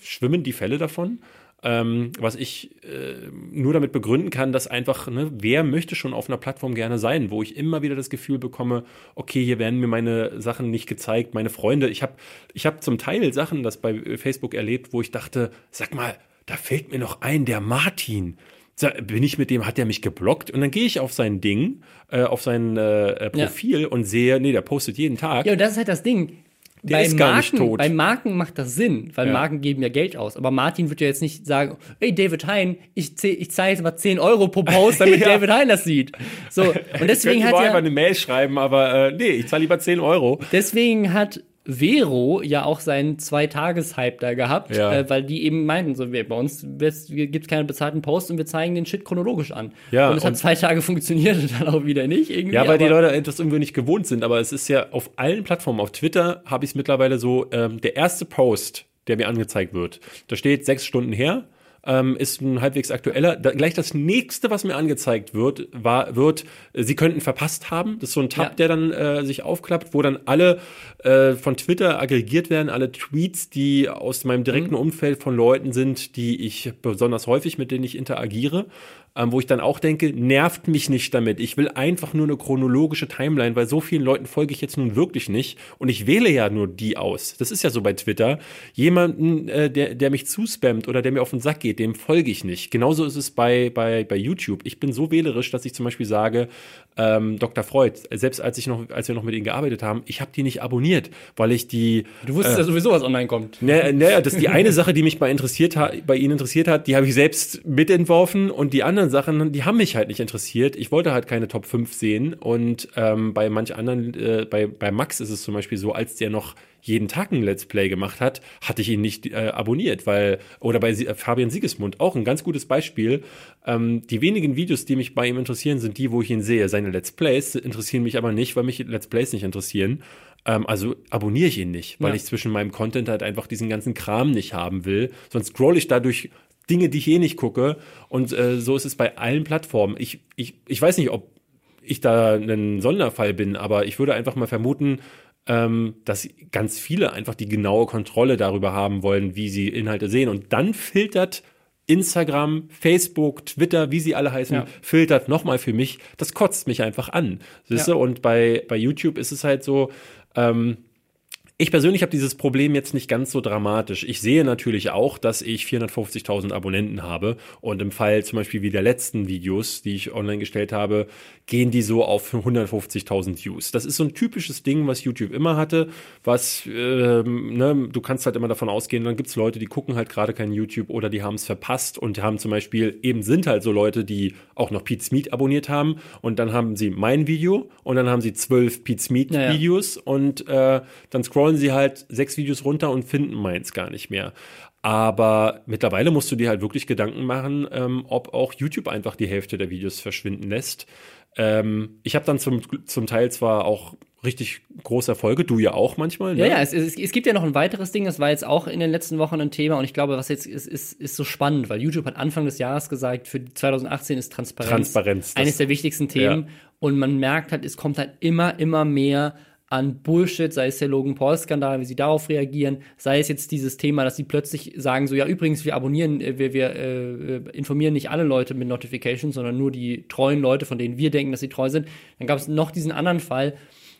schwimmen die Fälle davon. Ähm, was ich äh, nur damit begründen kann, dass einfach, ne, wer möchte schon auf einer Plattform gerne sein, wo ich immer wieder das Gefühl bekomme, okay, hier werden mir meine Sachen nicht gezeigt, meine Freunde. Ich habe ich hab zum Teil Sachen, das bei Facebook erlebt, wo ich dachte, sag mal, da fällt mir noch ein, der Martin. Bin ich mit dem, hat der mich geblockt? Und dann gehe ich auf sein Ding, äh, auf sein äh, äh, Profil und sehe, nee, der postet jeden Tag. Ja, und das ist halt das Ding. Der ist gar nicht tot. Bei Marken macht das Sinn, weil Ja. Marken geben ja Geld aus. Aber Martin wird ja jetzt nicht sagen, ey David Hein, ich, ich zahle jetzt mal 10 Euro pro Post, damit Ja. David Hein das sieht. So, und deswegen ich hat ja, einfach eine Mail schreiben, aber äh, nee, ich zahle lieber 10 Euro. deswegen hat Vero ja auch seinen Zwei-Tages-Hype da gehabt, Ja. äh, weil die eben meinten, so, wir, bei uns gibt es keine bezahlten Posts und wir zeigen den Shit chronologisch an. Ja, und es hat zwei Tage funktioniert und dann auch wieder nicht. Irgendwie, Ja, weil die Leute das irgendwie nicht gewohnt sind. Aber es ist ja auf allen Plattformen. Auf Twitter habe ich es mittlerweile so, ähm, der erste Post, der mir angezeigt wird, da steht sechs Stunden her, ähm, ist ein halbwegs aktueller. Da, gleich das nächste, was mir angezeigt wird, war, wird, äh, sie könnten verpasst haben. Das ist so ein Tab, Ja. der dann äh, sich aufklappt, wo dann alle äh, von Twitter aggregiert werden, alle Tweets, die aus meinem direkten Mhm. Umfeld von Leuten sind, die ich besonders häufig, mit denen ich interagiere. Ähm, wo ich dann auch denke, nervt mich nicht damit. Ich will einfach nur eine chronologische Timeline, weil so vielen Leuten folge ich jetzt nun wirklich nicht. Und ich wähle ja nur die aus. Das ist ja so bei Twitter. Jemanden, äh, der, der mich zuspammt oder der mir auf den Sack geht, dem folge ich nicht. Genauso ist es bei, bei, bei YouTube. Ich bin so wählerisch, dass ich zum Beispiel sage, ähm, Dr. Freud, selbst als ich noch, als wir noch mit ihnen gearbeitet haben, ich habe die nicht abonniert, weil ich die Du wusstest ja sowieso, was online kommt. Naja, naja, das ist die eine Sache, die mich bei, interessiert ha bei Ihnen interessiert hat, die habe ich selbst mitentworfen und die anderen Sachen, die haben mich halt nicht interessiert. Ich wollte halt keine Top 5 sehen und ähm, bei manch anderen, äh, bei, bei Max ist es zum Beispiel so, als der noch jeden Tag ein Let's Play gemacht hat, hatte ich ihn nicht äh, abonniert, weil, oder bei Sie äh, Fabian Siegesmund, auch ein ganz gutes Beispiel. Ähm, die wenigen Videos, die mich bei ihm interessieren, sind die, wo ich ihn sehe. Seine Let's Plays interessieren mich aber nicht, weil mich Let's Plays nicht interessieren. Ähm, also abonniere ich ihn nicht, weil Ja. ich zwischen meinem Content halt einfach diesen ganzen Kram nicht haben will. Sonst scroll ich dadurch Dinge, die ich eh nicht gucke. Und äh, so ist es bei allen Plattformen. Ich, ich, ich weiß nicht, ob ich da ein Sonderfall bin, aber ich würde einfach mal vermuten, ähm, dass ganz viele einfach die genaue Kontrolle darüber haben wollen, wie sie Inhalte sehen. Und dann filtert Instagram, Facebook, Twitter, wie sie alle heißen, Ja. filtert nochmal für mich. Das kotzt mich einfach an. Siehst Ja. Und bei, bei YouTube ist es halt so, ähm, ich persönlich habe dieses Problem jetzt nicht ganz so dramatisch. Ich sehe natürlich auch, dass ich 450.000 Abonnenten habe und im Fall zum Beispiel wie der letzten Videos, die ich online gestellt habe, gehen die so auf 150.000 Views. Das ist so ein typisches Ding, was YouTube immer hatte, was, ähm, ne, du kannst halt immer davon ausgehen, dann gibt's Leute, die gucken halt gerade kein YouTube oder die haben es verpasst und haben zum Beispiel, eben sind halt so Leute, die auch noch Pete's Meat abonniert haben und dann haben sie mein Video und dann haben sie zwölf Pete's Meat. Videos und äh, dann scrollen scrollen sie halt sechs Videos runter und finden meins gar nicht mehr. Aber mittlerweile musst du dir halt wirklich Gedanken machen, ähm, ob auch YouTube einfach die Hälfte der Videos verschwinden lässt. Ähm, ich habe dann zum, zum Teil zwar auch richtig große Erfolge, du ja auch manchmal. Ne? Ja, ja, es, es, es, gibt ja noch ein weiteres Ding, das war jetzt auch in den letzten Wochen ein Thema und ich glaube, was jetzt ist, ist, ist so spannend, weil YouTube hat Anfang des Jahres gesagt, für 2018 ist Transparenz, Transparenz eines der wichtigsten Themen ja. und man merkt halt, es kommt halt immer, immer mehr an Bullshit, sei es der Logan Paul-Skandal, wie sie darauf reagieren, sei es jetzt dieses Thema, dass sie plötzlich sagen, so ja, übrigens, wir abonnieren, äh, wir, wir äh, informieren nicht alle Leute mit Notifications, sondern nur die treuen Leute, von denen wir denken, dass sie treu sind. Dann gab es noch diesen anderen Fall,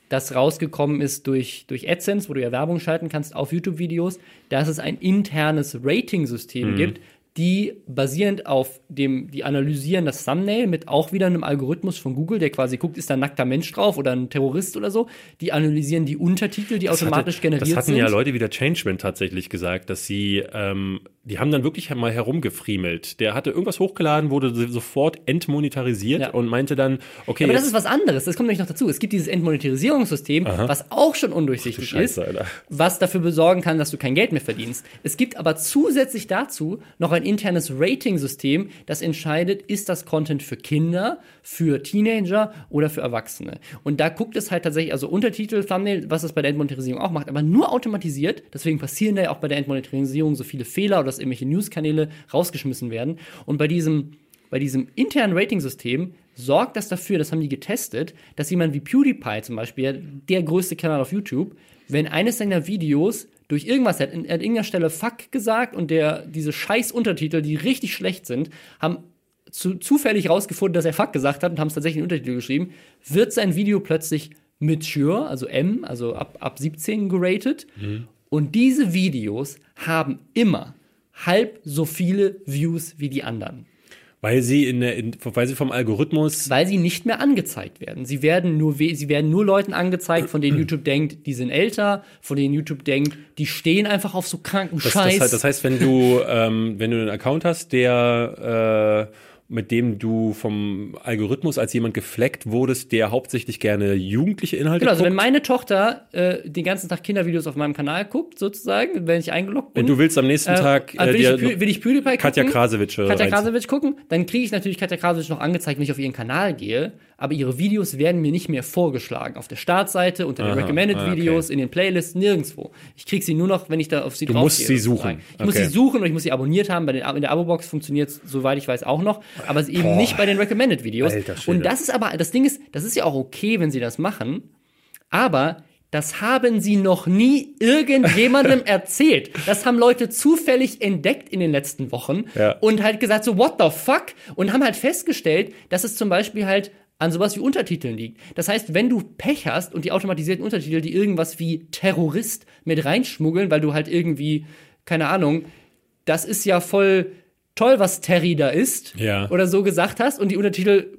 das rausgekommen ist durch, durch AdSense, wo du ja Werbung schalten kannst auf YouTube-Videos, dass es ein internes Rating-System mhm. gibt, die basierend auf dem, die analysieren das Thumbnail mit auch wieder einem Algorithmus von Google, der quasi guckt, ist da ein nackter Mensch drauf oder ein Terrorist oder so. Die analysieren die Untertitel, die das automatisch hatte, generiert sind. Das hatten sind. ja Leute wie der Changeman tatsächlich gesagt, dass sie, ähm, die haben dann wirklich mal herumgefriemelt. Der hatte irgendwas hochgeladen, wurde sofort entmonetarisiert ja. und meinte dann, okay. Aber das ist was anderes, das kommt nämlich noch dazu. Es gibt dieses Entmonetarisierungssystem, Aha. was auch schon undurchsichtig Ach, Scheiße, ist, Alter. was dafür besorgen kann, dass du kein Geld mehr verdienst. Es gibt aber zusätzlich dazu noch ein internes Rating-System, das entscheidet, ist das Content für Kinder, für Teenager oder für Erwachsene. Und da guckt es halt tatsächlich, also Untertitel, Thumbnail, was es bei der Entmonetarisierung auch macht, aber nur automatisiert. Deswegen passieren da ja auch bei der Entmonetarisierung so viele Fehler oder dass irgendwelche News-Kanäle rausgeschmissen werden. Und bei diesem bei diesem internen Rating-System sorgt das dafür, das haben die getestet, dass jemand wie PewDiePie zum Beispiel, der größte Kanal auf YouTube, wenn eines seiner Videos durch irgendwas, er hat, an irgendeiner Stelle Fuck gesagt und der, diese scheiß Untertitel, die richtig schlecht sind, haben zu, zufällig rausgefunden, dass er Fuck gesagt hat und haben es tatsächlich in Untertitel geschrieben, wird sein Video plötzlich mature, also M, also ab, ab 17 geratet. Mhm. Und diese Videos haben immer halb so viele Views wie die anderen. Weil sie in der, in, weil sie vom Algorithmus. Weil sie nicht mehr angezeigt werden. Sie werden nur, sie werden nur Leuten angezeigt, von denen YouTube denkt, die sind älter, von denen YouTube denkt, die stehen einfach auf so kranken das, Scheiß. Das, das, heißt, wenn du, ähm, wenn du einen Account hast, der äh, mit dem du vom Algorithmus als jemand gefleckt wurdest, der hauptsächlich gerne jugendliche Inhalte genau, also guckt. wenn meine Tochter äh, den ganzen Tag Kindervideos auf meinem Kanal guckt, sozusagen, wenn ich eingeloggt bin. Und du willst am nächsten äh, Tag äh, will, ich, will ich PewDiePie Katja gucken, Krasowitsch, äh, Katja Krasowitsch gucken, dann kriege ich natürlich Katja Krasowitsch noch angezeigt, wenn ich auf ihren Kanal gehe aber ihre Videos werden mir nicht mehr vorgeschlagen. Auf der Startseite, unter den Aha, Recommended ah, okay. Videos, in den Playlists, nirgendwo. Ich kriege sie nur noch, wenn ich da auf sie drauf Du musst sie suchen. Ich okay. muss sie suchen und ich muss sie abonniert haben. Bei den, in der Abo-Box funktioniert es, soweit ich weiß, auch noch. Aber eben Boah. nicht bei den Recommended Videos. Und das ist aber, das Ding ist, das ist ja auch okay, wenn sie das machen. Aber das haben sie noch nie irgendjemandem erzählt. Das haben Leute zufällig entdeckt in den letzten Wochen ja. und halt gesagt so, what the fuck? Und haben halt festgestellt, dass es zum Beispiel halt an sowas wie Untertiteln liegt. Das heißt, wenn du Pech hast und die automatisierten Untertitel, die irgendwas wie Terrorist mit reinschmuggeln, weil du halt irgendwie, keine Ahnung, das ist ja voll toll, was Terry da ist, ja. oder so gesagt hast und die Untertitel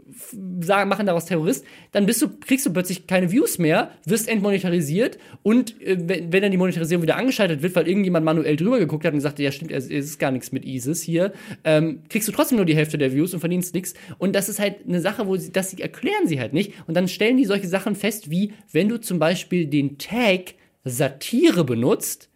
sagen, machen daraus Terrorist, dann bist du, kriegst du plötzlich keine Views mehr, wirst entmonetarisiert und äh, wenn, wenn, dann die Monetarisierung wieder angeschaltet wird, weil irgendjemand manuell drüber geguckt hat und gesagt, ja stimmt, es, ist gar nichts mit ISIS hier, ähm, kriegst du trotzdem nur die Hälfte der Views und verdienst nichts. Und das ist halt eine Sache, wo sie, das erklären sie halt nicht. Und dann stellen die solche Sachen fest, wie wenn du zum Beispiel den Tag Satire benutzt,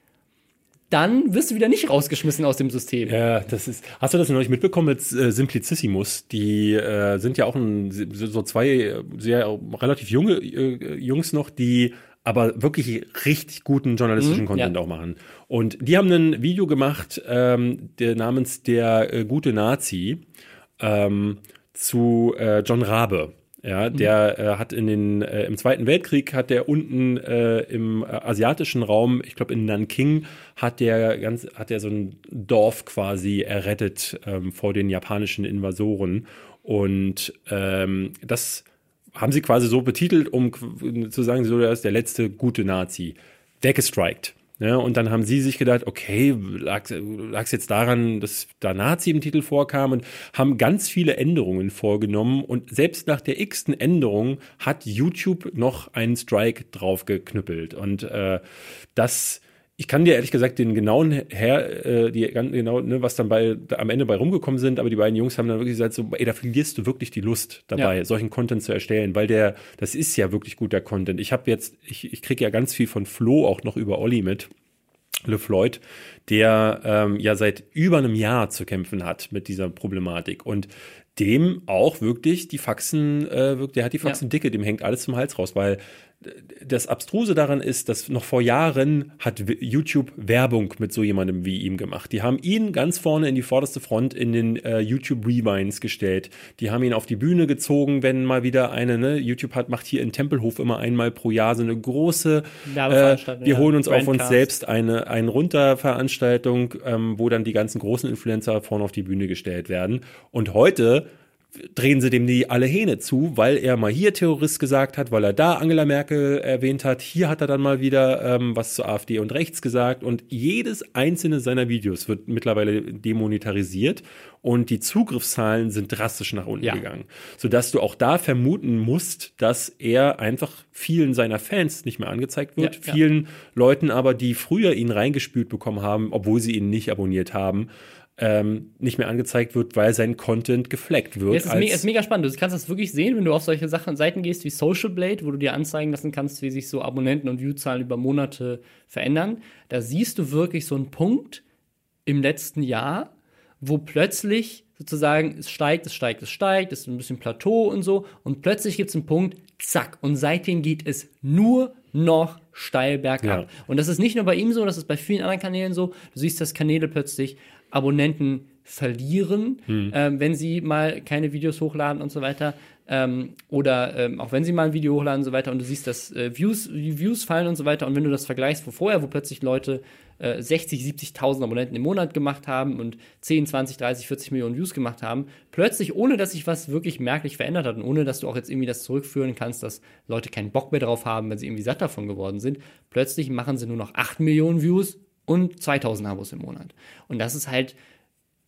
dann wirst du wieder nicht rausgeschmissen aus dem System. Ja, das ist. Hast du das noch nicht mitbekommen mit äh, Simplicissimus? Die äh, sind ja auch ein, so zwei sehr relativ junge äh, Jungs noch, die aber wirklich richtig guten journalistischen mhm, Content ja. auch machen. Und die haben ein Video gemacht, ähm, der namens der äh, gute Nazi ähm, zu äh, John Rabe. Ja, mhm. der äh, hat in den äh, im Zweiten Weltkrieg hat der unten äh, im äh, asiatischen Raum, ich glaube in Nanking, hat der ganz hat der so ein Dorf quasi errettet ähm, vor den japanischen Invasoren und ähm, das haben sie quasi so betitelt, um zu sagen, so er ist der letzte gute Nazi, weggestrikt. Ja, und dann haben sie sich gedacht, okay, lag es jetzt daran, dass da Nazi im Titel vorkam und haben ganz viele Änderungen vorgenommen. Und selbst nach der x-ten Änderung hat YouTube noch einen Strike draufgeknüppelt. Und äh, das ich kann dir ehrlich gesagt den genauen her, äh, die genau, ne, was dann bei da am Ende bei rumgekommen sind, aber die beiden Jungs haben dann wirklich gesagt, so, ey, da verlierst du wirklich die Lust dabei, ja. solchen Content zu erstellen, weil der, das ist ja wirklich guter Content. Ich habe jetzt, ich, ich kriege ja ganz viel von Flo auch noch über Olli mit. LeFloid, der ähm, ja seit über einem Jahr zu kämpfen hat mit dieser Problematik und dem auch wirklich die Faxen, äh, der hat die Faxen ja. dicke, dem hängt alles zum Hals raus, weil das Abstruse daran ist, dass noch vor Jahren hat YouTube Werbung mit so jemandem wie ihm gemacht. Die haben ihn ganz vorne in die vorderste Front in den äh, YouTube Rewinds gestellt. Die haben ihn auf die Bühne gezogen, wenn mal wieder eine, ne, YouTube hat, macht hier in Tempelhof immer einmal pro Jahr so eine große, äh, wir holen uns auf uns selbst eine, eine Runterveranstaltung, ähm, wo dann die ganzen großen Influencer vorne auf die Bühne gestellt werden. Und heute drehen sie dem die alle Hähne zu, weil er mal hier Terrorist gesagt hat, weil er da Angela Merkel erwähnt hat. Hier hat er dann mal wieder ähm, was zu AfD und rechts gesagt. Und jedes einzelne seiner Videos wird mittlerweile demonetarisiert und die Zugriffszahlen sind drastisch nach unten ja. gegangen. Sodass du auch da vermuten musst, dass er einfach vielen seiner Fans nicht mehr angezeigt wird. Ja, vielen ja. Leuten aber, die früher ihn reingespült bekommen haben, obwohl sie ihn nicht abonniert haben, ähm, nicht mehr angezeigt wird, weil sein Content gefleckt wird. Es ist, me ist, mega spannend. Du kannst das wirklich sehen, wenn du auf solche Sachen, Seiten gehst wie Social Blade, wo du dir anzeigen lassen kannst, wie sich so Abonnenten und Viewzahlen über Monate verändern. Da siehst du wirklich so einen Punkt im letzten Jahr, wo plötzlich sozusagen es steigt, es steigt, es steigt, es ist ein bisschen Plateau und so und plötzlich gibt es einen Punkt, zack, und seitdem geht es nur noch steil bergab. Ja. Und das ist nicht nur bei ihm so, das ist bei vielen anderen Kanälen so. Du siehst, dass Kanäle plötzlich Abonnenten verlieren, hm. ähm, wenn sie mal keine Videos hochladen und so weiter. Ähm, oder ähm, auch wenn sie mal ein Video hochladen und so weiter und du siehst, dass äh, Views, Views fallen und so weiter. Und wenn du das vergleichst, wo vorher, wo plötzlich Leute äh, 60, 70.000 Abonnenten im Monat gemacht haben und 10, 20, 30, 40 Millionen Views gemacht haben, plötzlich, ohne dass sich was wirklich merklich verändert hat und ohne dass du auch jetzt irgendwie das zurückführen kannst, dass Leute keinen Bock mehr drauf haben, wenn sie irgendwie satt davon geworden sind, plötzlich machen sie nur noch 8 Millionen Views und 2000 Abos im Monat. Und das ist halt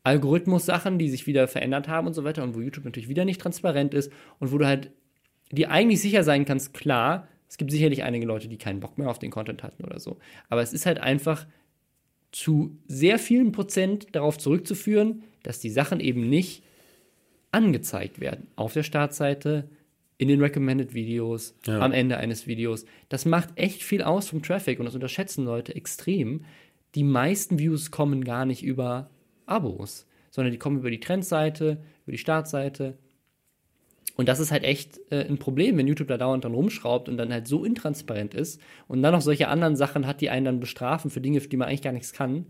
Algorithmus-Sachen, die sich wieder verändert haben und so weiter und wo YouTube natürlich wieder nicht transparent ist und wo du halt dir eigentlich sicher sein kannst, klar, es gibt sicherlich einige Leute, die keinen Bock mehr auf den Content hatten oder so. Aber es ist halt einfach zu sehr vielen Prozent darauf zurückzuführen, dass die Sachen eben nicht angezeigt werden. Auf der Startseite, in den Recommended Videos, ja. am Ende eines Videos. Das macht echt viel aus vom Traffic und das unterschätzen Leute extrem. Die meisten Views kommen gar nicht über Abos, sondern die kommen über die Trendseite, über die Startseite. Und das ist halt echt äh, ein Problem, wenn YouTube da dauernd dann rumschraubt und dann halt so intransparent ist und dann noch solche anderen Sachen hat, die einen dann bestrafen für Dinge, für die man eigentlich gar nichts kann.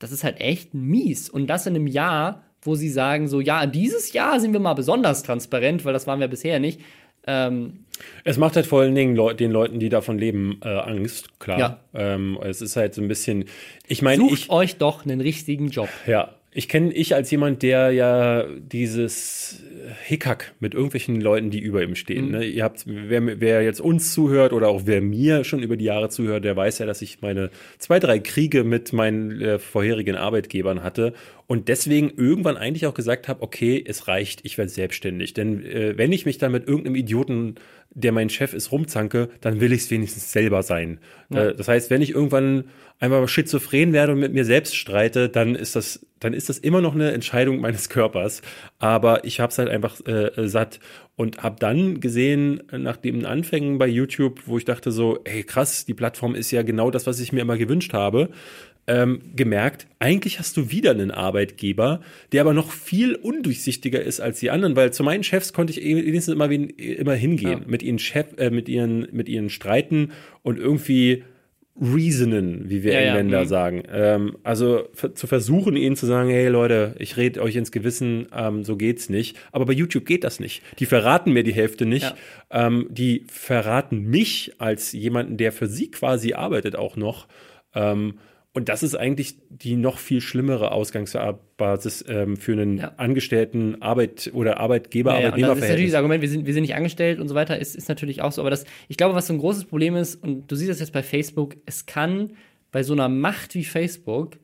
Das ist halt echt mies. Und das in einem Jahr, wo sie sagen, so, ja, dieses Jahr sind wir mal besonders transparent, weil das waren wir bisher nicht. Ähm, es macht halt vor allen Dingen Leu den Leuten, die davon leben, äh, Angst, klar. Ja. Ähm, es ist halt so ein bisschen, ich meine, ich euch doch einen richtigen Job. Ja, ich kenne ich als jemand, der ja dieses Hickhack mit irgendwelchen Leuten, die über ihm stehen. Mhm. Ne? Ihr habt, wer, wer jetzt uns zuhört oder auch wer mir schon über die Jahre zuhört, der weiß ja, dass ich meine zwei, drei Kriege mit meinen äh, vorherigen Arbeitgebern hatte und deswegen irgendwann eigentlich auch gesagt habe, okay, es reicht, ich werde selbstständig. Denn äh, wenn ich mich dann mit irgendeinem Idioten der mein Chef ist, rumzanke, dann will ich es wenigstens selber sein. Ja. Äh, das heißt, wenn ich irgendwann einmal schizophren werde und mit mir selbst streite, dann ist das, dann ist das immer noch eine Entscheidung meines Körpers. Aber ich habe es halt einfach äh, satt und habe dann gesehen, nach den Anfängen bei YouTube, wo ich dachte so, hey krass, die Plattform ist ja genau das, was ich mir immer gewünscht habe ähm, gemerkt, eigentlich hast du wieder einen Arbeitgeber, der aber noch viel undurchsichtiger ist als die anderen, weil zu meinen Chefs konnte ich wenigstens immer, immer hingehen, ja. mit ihnen Chef, äh, mit ihren, mit ihren streiten und irgendwie reasonen, wie wir ja, Engländer ja. Mhm. sagen. Ähm, also zu versuchen, ihnen zu sagen, hey Leute, ich rede euch ins Gewissen, ähm, so geht's nicht. Aber bei YouTube geht das nicht. Die verraten mir die Hälfte nicht. Ja. Ähm, die verraten mich als jemanden, der für sie quasi arbeitet, auch noch. Ähm, und das ist eigentlich die noch viel schlimmere Ausgangsbasis ähm, für einen ja. Angestellten Arbeit oder Arbeitgeber, ja, ja. Arbeitnehmer. Das ist natürlich das Argument, wir sind, wir sind nicht angestellt und so weiter, ist, ist natürlich auch so. Aber das, ich glaube, was so ein großes Problem ist, und du siehst das jetzt bei Facebook, es kann bei so einer Macht wie Facebook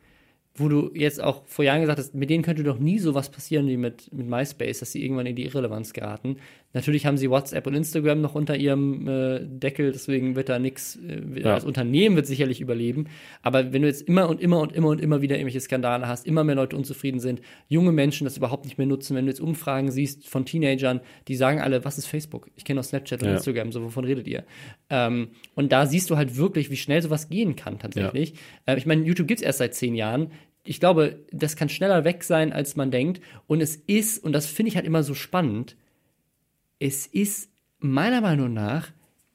wo du jetzt auch vor Jahren gesagt hast, mit denen könnte doch nie sowas passieren wie mit, mit MySpace, dass sie irgendwann in die Irrelevanz geraten. Natürlich haben sie WhatsApp und Instagram noch unter ihrem äh, Deckel, deswegen wird da nichts, äh, ja. das Unternehmen wird sicherlich überleben. Aber wenn du jetzt immer und immer und immer und immer wieder irgendwelche Skandale hast, immer mehr Leute unzufrieden sind, junge Menschen das überhaupt nicht mehr nutzen, wenn du jetzt Umfragen siehst von Teenagern, die sagen alle, was ist Facebook? Ich kenne auch Snapchat und ja. Instagram, so wovon redet ihr? Ähm, und da siehst du halt wirklich, wie schnell sowas gehen kann tatsächlich. Ja. Äh, ich meine, YouTube gibt's erst seit zehn Jahren ich glaube, das kann schneller weg sein, als man denkt. Und es ist, und das finde ich halt immer so spannend, es ist meiner Meinung nach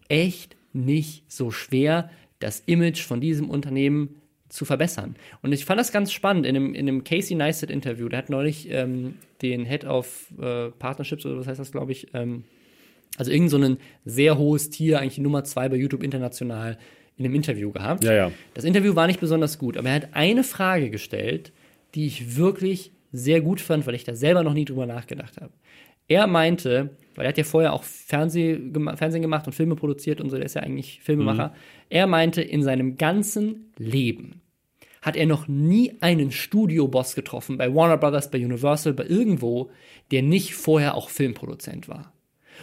echt nicht so schwer, das Image von diesem Unternehmen zu verbessern. Und ich fand das ganz spannend in einem, in einem Casey Neistat Interview. Der hat neulich ähm, den Head of äh, Partnerships oder was heißt das, glaube ich, ähm, also irgend so ein sehr hohes Tier, eigentlich die Nummer zwei bei YouTube international, in einem Interview gehabt. Ja, ja. Das Interview war nicht besonders gut, aber er hat eine Frage gestellt, die ich wirklich sehr gut fand, weil ich da selber noch nie drüber nachgedacht habe. Er meinte, weil er hat ja vorher auch Fernseh, Fernsehen gemacht und Filme produziert und so, der ist ja eigentlich Filmemacher. Mhm. Er meinte, in seinem ganzen Leben hat er noch nie einen Studioboss getroffen, bei Warner Brothers, bei Universal, bei irgendwo, der nicht vorher auch Filmproduzent war.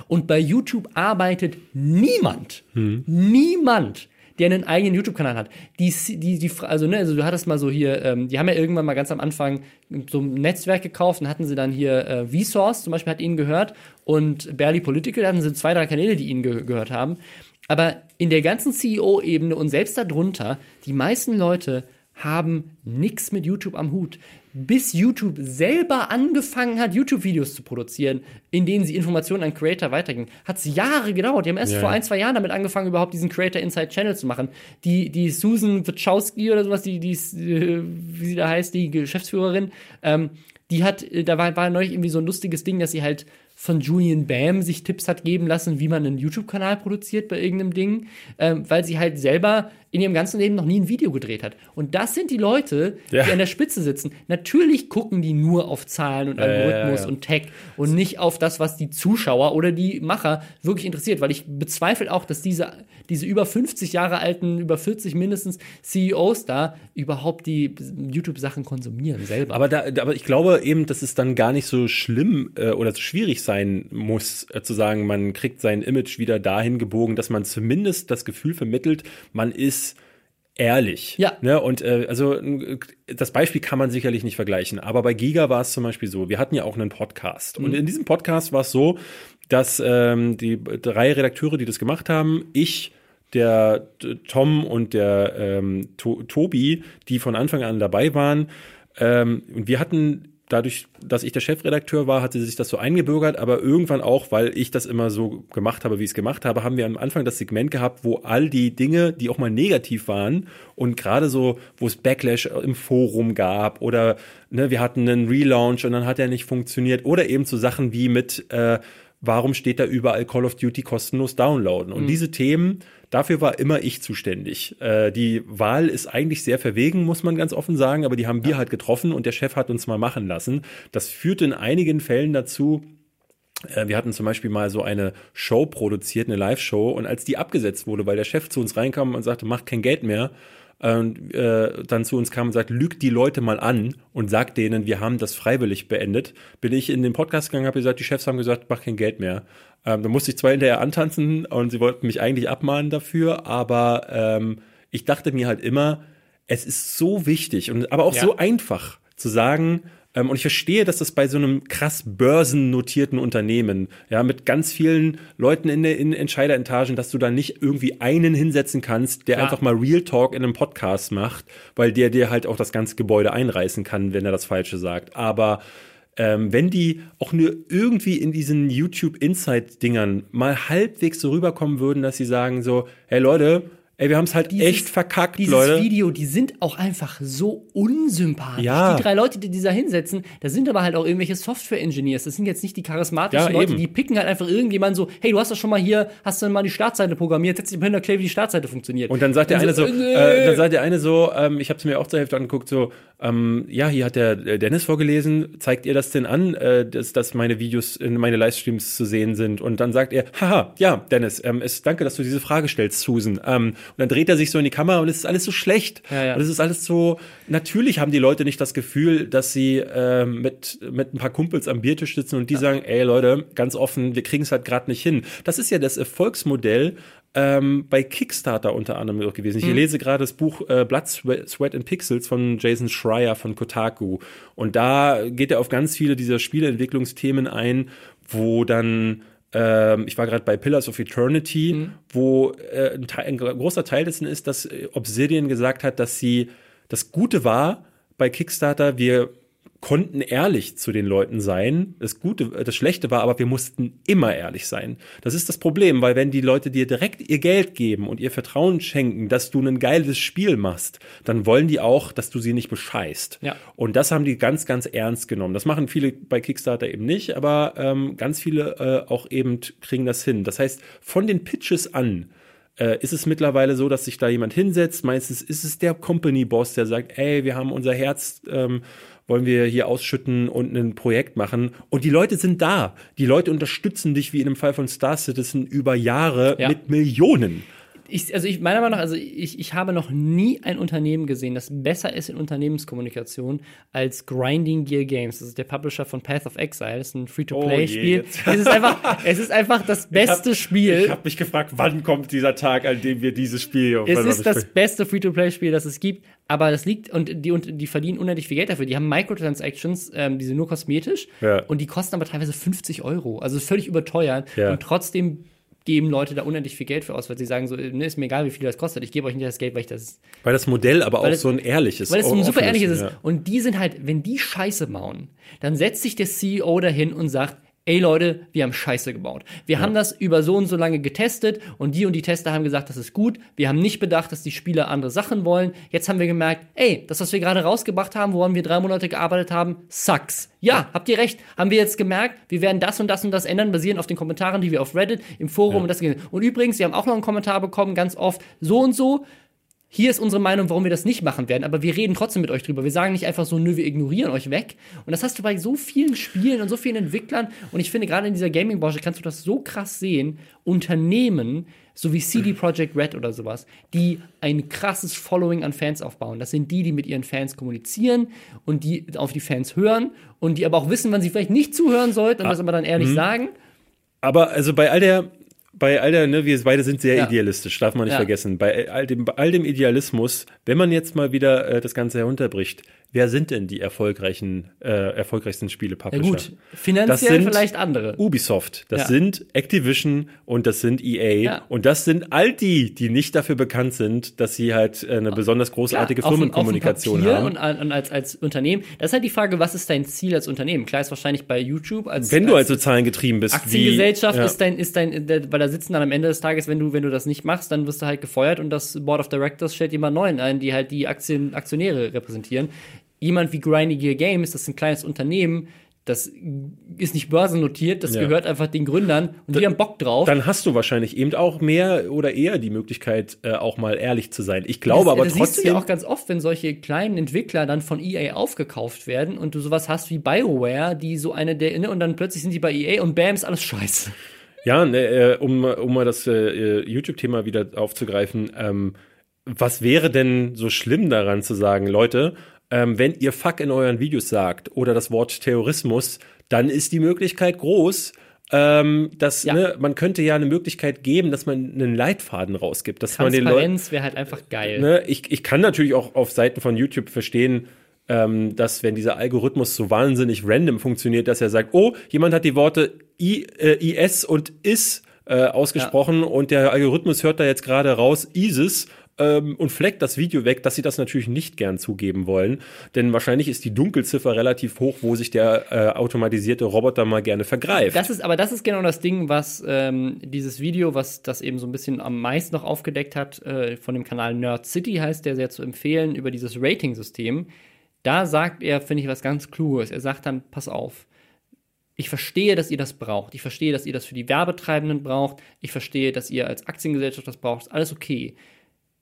Und bei YouTube arbeitet niemand, mhm. niemand, der einen eigenen YouTube-Kanal hat. Die, die, die, also, ne, also du hattest mal so hier, ähm, die haben ja irgendwann mal ganz am Anfang so ein Netzwerk gekauft und hatten sie dann hier äh, Vsauce zum Beispiel hat ihnen gehört und Barely Political, da hatten sie zwei, drei Kanäle, die ihnen ge gehört haben. Aber in der ganzen CEO-Ebene und selbst darunter, die meisten Leute haben nichts mit YouTube am Hut bis YouTube selber angefangen hat, YouTube-Videos zu produzieren, in denen sie Informationen an Creator weitergingen, hat es Jahre gedauert. Die haben erst ja. vor ein, zwei Jahren damit angefangen, überhaupt diesen Creator Inside Channel zu machen. Die, die Susan Wachowski oder sowas, die, die, äh, wie sie da heißt, die Geschäftsführerin, ähm, die hat, äh, da war, war neulich irgendwie so ein lustiges Ding, dass sie halt von Julian Bam sich Tipps hat geben lassen, wie man einen YouTube-Kanal produziert bei irgendeinem Ding, ähm, weil sie halt selber in ihrem ganzen Leben noch nie ein Video gedreht hat. Und das sind die Leute, ja. die an der Spitze sitzen. Natürlich gucken die nur auf Zahlen und Algorithmus ja, und Tech und nicht auf das, was die Zuschauer oder die Macher wirklich interessiert, weil ich bezweifle auch, dass diese, diese über 50 Jahre alten, über 40 mindestens CEOs da überhaupt die YouTube-Sachen konsumieren selber. Aber, da, aber ich glaube eben, dass es dann gar nicht so schlimm äh, oder so schwierig sein muss, äh, zu sagen, man kriegt sein Image wieder dahin gebogen, dass man zumindest das Gefühl vermittelt, man ist ehrlich. Ja. Ne? Und äh, also das Beispiel kann man sicherlich nicht vergleichen, aber bei Giga war es zum Beispiel so, wir hatten ja auch einen Podcast. Mhm. Und in diesem Podcast war es so, dass ähm, die drei Redakteure, die das gemacht haben, ich, der Tom und der ähm, to Tobi, die von Anfang an dabei waren, ähm, und wir hatten dadurch, dass ich der Chefredakteur war, hatte sich das so eingebürgert, aber irgendwann auch, weil ich das immer so gemacht habe, wie ich es gemacht habe, haben wir am Anfang das Segment gehabt, wo all die Dinge, die auch mal negativ waren und gerade so, wo es Backlash im Forum gab oder ne, wir hatten einen Relaunch und dann hat er nicht funktioniert oder eben so Sachen wie mit äh, warum steht da überall Call of Duty kostenlos downloaden? Und mhm. diese Themen, dafür war immer ich zuständig. Äh, die Wahl ist eigentlich sehr verwegen, muss man ganz offen sagen, aber die haben wir halt getroffen und der Chef hat uns mal machen lassen. Das führte in einigen Fällen dazu, äh, wir hatten zum Beispiel mal so eine Show produziert, eine Live-Show, und als die abgesetzt wurde, weil der Chef zu uns reinkam und sagte, macht kein Geld mehr, äh, dann zu uns kam und sagt, lügt die Leute mal an und sagt denen, wir haben das freiwillig beendet, bin ich in den Podcast gegangen, habe gesagt, die Chefs haben gesagt, mach kein Geld mehr. Ähm, da musste ich zwar hinterher antanzen und sie wollten mich eigentlich abmahnen dafür, aber ähm, ich dachte mir halt immer, es ist so wichtig und aber auch ja. so einfach zu sagen, ähm, und ich verstehe, dass das bei so einem krass börsennotierten Unternehmen, ja, mit ganz vielen Leuten in, der, in Entscheideretagen, dass du da nicht irgendwie einen hinsetzen kannst, der ja. einfach mal Real Talk in einem Podcast macht, weil der dir halt auch das ganze Gebäude einreißen kann, wenn er das Falsche sagt. Aber ähm, wenn die auch nur irgendwie in diesen YouTube Insight Dingern mal halbwegs so rüberkommen würden, dass sie sagen so, hey Leute, Ey, wir haben es halt dieses, echt verkackt, dieses Leute. Dieses Video, die sind auch einfach so unsympathisch. Ja. Die drei Leute, die da hinsetzen, da sind aber halt auch irgendwelche Software-Engineers. Das sind jetzt nicht die charismatischen ja, Leute, eben. die picken halt einfach irgendjemand so, hey, du hast doch schon mal hier, hast du mal die Startseite programmiert, setz dich mal hin, erklär, wie die Startseite funktioniert. Und dann sagt der eine so, äh, dann sagt der eine so, ähm, ich habe es mir auch zur Hälfte angeguckt, so, ähm, ja, hier hat der äh, Dennis vorgelesen, zeigt ihr das denn an, äh, dass, dass meine Videos, in meine Livestreams zu sehen sind? Und dann sagt er, haha, ja, Dennis, ähm, es, danke, dass du diese Frage stellst, Susan. Ähm, dann dreht er sich so in die Kamera und es ist alles so schlecht. Ja, ja. Und es ist alles so, natürlich haben die Leute nicht das Gefühl, dass sie ähm, mit, mit ein paar Kumpels am Biertisch sitzen und die sagen, ey Leute, ganz offen, wir kriegen es halt gerade nicht hin. Das ist ja das Erfolgsmodell ähm, bei Kickstarter unter anderem auch gewesen. Ich lese gerade das Buch äh, Blood, Sweat, Sweat and Pixels von Jason Schreier von Kotaku. Und da geht er auf ganz viele dieser Spieleentwicklungsthemen ein, wo dann ähm, ich war gerade bei Pillars of Eternity, wo äh, ein, Teil, ein großer Teil dessen ist, dass Obsidian gesagt hat, dass sie das Gute war bei Kickstarter, wir konnten ehrlich zu den Leuten sein. Das Gute, das Schlechte war, aber wir mussten immer ehrlich sein. Das ist das Problem, weil wenn die Leute dir direkt ihr Geld geben und ihr Vertrauen schenken, dass du ein geiles Spiel machst, dann wollen die auch, dass du sie nicht bescheißt. Ja. Und das haben die ganz, ganz ernst genommen. Das machen viele bei Kickstarter eben nicht, aber ähm, ganz viele äh, auch eben kriegen das hin. Das heißt, von den Pitches an äh, ist es mittlerweile so, dass sich da jemand hinsetzt. Meistens ist es der Company-Boss, der sagt, ey, wir haben unser Herz, ähm, wollen wir hier ausschütten und ein Projekt machen. Und die Leute sind da. Die Leute unterstützen dich, wie in dem Fall von Star Citizen, über Jahre Ja. mit Millionen. Ich, also ich meiner Meinung nach, also ich, ich habe noch nie ein Unternehmen gesehen, das besser ist in Unternehmenskommunikation als Grinding Gear Games. Das ist der Publisher von Path of Exile. Das ist ein Oh Free-to-Play-Spiel. jetzt. es, ist einfach, es ist einfach das beste Ich Spiel. habe mich gefragt, wann kommt dieser Tag, an dem wir dieses Spiel Es ist das beste Free-to-Play-Spiel, das es gibt, aber das liegt und die, und die verdienen unendlich viel Geld dafür. Die haben Microtransactions, ähm, die sind nur kosmetisch Ja. und die kosten aber teilweise 50 Euro. Also völlig überteuert Ja. und trotzdem geben Leute da unendlich viel Geld für aus, weil sie sagen so, ne, ist mir egal, wie viel das kostet. Ich gebe euch nicht das Geld, weil ich das Weil das Modell aber auch es- so ein ehrliches weil es ein super ehrliches ist. ja. Und die sind halt, wenn die Scheiße bauen, dann setzt sich der CEO dahin und sagt, ey Leute, wir haben Scheiße gebaut. Wir haben das über so und so lange getestet und die und die Tester haben gesagt, das ist gut. Wir haben nicht bedacht, dass die Spieler andere Sachen wollen. Jetzt haben wir gemerkt, ey, das, was wir gerade rausgebracht haben, woran wir drei Monate gearbeitet haben, sucks. Ja, habt ihr recht. Haben wir jetzt gemerkt, wir werden das und das und das ändern, basierend auf den Kommentaren, die wir auf Reddit, im Forum und das. Und übrigens, wir haben auch noch einen Kommentar bekommen, ganz oft, so und so, hier ist unsere Meinung, warum wir das nicht machen werden, aber wir reden trotzdem mit euch drüber. Wir sagen nicht einfach so, nö, wir ignorieren euch weg. Und das hast du bei so vielen Spielen und so vielen Entwicklern. Und ich finde, gerade in dieser Gaming-Branche kannst du das so krass sehen. Unternehmen, so wie CD Projekt Red oder sowas, die ein krasses Following an Fans aufbauen. Das sind die, die mit ihren Fans kommunizieren und die auf die Fans hören und die aber auch wissen, wann sie vielleicht nicht zuhören sollten und das aber dann ehrlich sagen. Aber also bei all der, bei all der, ne, wir beide sind sehr Ja. idealistisch, darf man nicht Ja. vergessen. Bei all dem, bei all dem Idealismus, wenn man jetzt mal wieder äh, das Ganze herunterbricht, wer sind denn die erfolgreichen, äh, erfolgreichsten Ja Spiele-Publisher? gut, finanziell Das sind vielleicht andere. Ubisoft, das Ja. sind Activision und das sind EA Ja. und das sind all die, die nicht dafür bekannt sind, dass sie halt äh, eine besonders großartige Klar, auf- Firmenkommunikation auf dem Papier haben. Und, als, als Unternehmen. Das ist halt die Frage, was ist dein Ziel als Unternehmen? Klar ist wahrscheinlich bei YouTube als, Wenn du als also zahlengetrieben bist, Aktiengesellschaft wie, ja. ist dein, ist dein, weil da sitzen dann am Ende des Tages, wenn du, wenn du das nicht machst, dann wirst du halt gefeuert und das Board of Directors stellt jemand neuen ein, die halt die Aktien, Aktionäre repräsentieren. Jemand wie Grindy Gear Games, das ist ein kleines Unternehmen, das ist nicht börsennotiert, das Ja. gehört einfach den Gründern und die haben Bock drauf. dann hast du wahrscheinlich eben auch mehr oder eher die Möglichkeit, äh, auch mal ehrlich zu sein. Ich glaube das, aber das trotzdem. siehst du ja auch ganz oft, wenn solche kleinen Entwickler dann von EA aufgekauft werden und du sowas hast wie BioWare, die so eine der, ne, und dann plötzlich sind die bei EA und bam, ist alles scheiße. Ja, ne, äh, um, um mal das äh, YouTube-Thema wieder aufzugreifen, ähm, was wäre denn so schlimm daran zu sagen, Leute, ähm, wenn ihr Fuck in euren Videos sagt oder das Wort Terrorismus, dann ist die Möglichkeit groß, ähm, dass Ja. ne, man könnte ja eine Möglichkeit geben, dass man einen Leitfaden rausgibt, dass man den Leuten Transparenz wäre halt einfach geil. ne, ich, ich kann natürlich auch auf Seiten von YouTube verstehen, ähm, dass wenn dieser Algorithmus so wahnsinnig random funktioniert, dass er sagt, oh, jemand hat die Worte I, äh, IS und IS äh, ausgesprochen und der Algorithmus hört da jetzt gerade raus ISIS ähm, und fleckt das Video weg, dass sie das natürlich nicht gern zugeben wollen, denn wahrscheinlich ist die Dunkelziffer relativ hoch, wo sich der äh, automatisierte Roboter mal gerne vergreift. Das ist, aber das ist genau das Ding, was ähm, dieses Video, was das eben so ein bisschen am meisten noch aufgedeckt hat, äh, von dem Kanal Nerd City heißt der sehr zu empfehlen, über dieses Rating-System. Da sagt er, finde ich, was ganz Kluges. Er sagt dann, pass auf, ich verstehe, dass ihr das braucht. Ich verstehe, dass ihr das für die Werbetreibenden braucht. Ich verstehe, dass ihr als Aktiengesellschaft das braucht. Alles okay.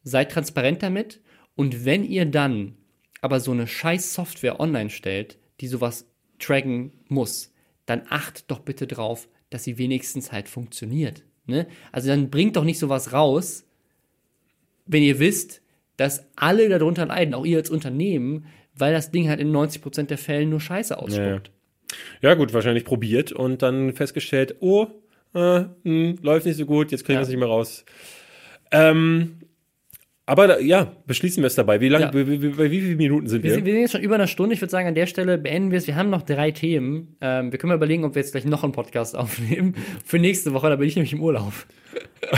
Seid transparent damit. Und wenn ihr dann aber so eine scheiß Software online stellt, die sowas tracken muss, dann acht doch bitte drauf, dass sie wenigstens halt funktioniert. Ne? Also dann bringt doch nicht sowas raus, wenn ihr wisst, dass alle darunter leiden, auch ihr als Unternehmen, weil das Ding halt in 90% der Fällen nur Scheiße ausspuckt. Ja, ja gut, wahrscheinlich probiert und dann festgestellt, oh, äh, mh, läuft nicht so gut, jetzt kriegen wir Ja. es nicht mehr raus. Ähm, aber da, ja, beschließen wir es dabei. Wie lange, Ja. bei, bei wie vielen Minuten sind Wir wir? sind, wir sind jetzt schon über einer Stunde. Ich würde sagen, an der Stelle beenden wir es. Wir haben noch drei Themen. Ähm, wir können mal überlegen, ob wir jetzt gleich noch einen Podcast aufnehmen für nächste Woche. Da bin ich nämlich im Urlaub.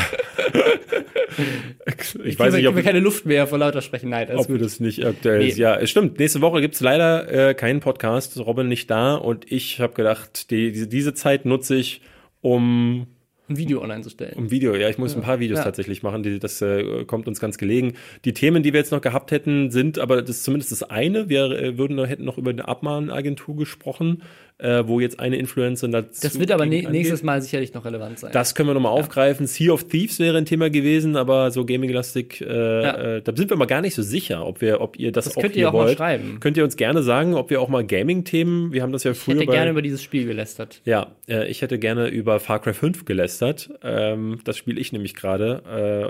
ich weiß nicht, ob, wir keine Luft mehr vor lauter sprechen. Nein, alles ob wir gut. das nicht aktuell Nee. ist. Ja, es stimmt. Nächste Woche gibt's leider äh, keinen Podcast. Robin nicht da und ich habe gedacht, die, diese, diese Zeit nutze ich, um Ein Video online zu stellen. Um Video, ja, ich muss ein paar Videos Ja. tatsächlich machen, die, das äh, kommt uns ganz gelegen. Die Themen, die wir jetzt noch gehabt hätten, sind aber das ist zumindest das eine. Wir äh, würden hätten noch über eine Abmahnagentur gesprochen, äh, wo jetzt eine Influencerin dazu Das wird aber ne nächstes. Mal sicherlich noch relevant sein. Das können wir nochmal aufgreifen. Sea of Thieves wäre ein Thema gewesen, aber so Gaming-lastig, äh, Ja. äh, da sind wir mal gar nicht so sicher, ob wir, ob ihr das, Das auch könnt ihr auch mal wollt. schreiben. Könnt ihr uns gerne sagen, ob wir auch mal Gaming-Themen, wir haben das ja ich früher hätte bei, gerne über dieses Spiel gelästert. ja, äh, ich hätte gerne über Far Cry 5 gelästert. Ähm, das spiele ich nämlich gerade,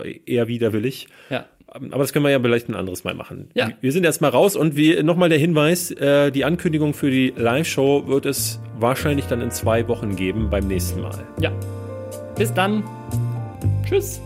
äh, eher widerwillig. Ja. Aber das können wir ja vielleicht ein anderes Mal machen. Ja. Wir sind erstmal raus und wie nochmal der Hinweis, äh, die Ankündigung für die Live-Show wird es wahrscheinlich dann in zwei Wochen geben beim nächsten Mal. Ja. Bis dann. Tschüss.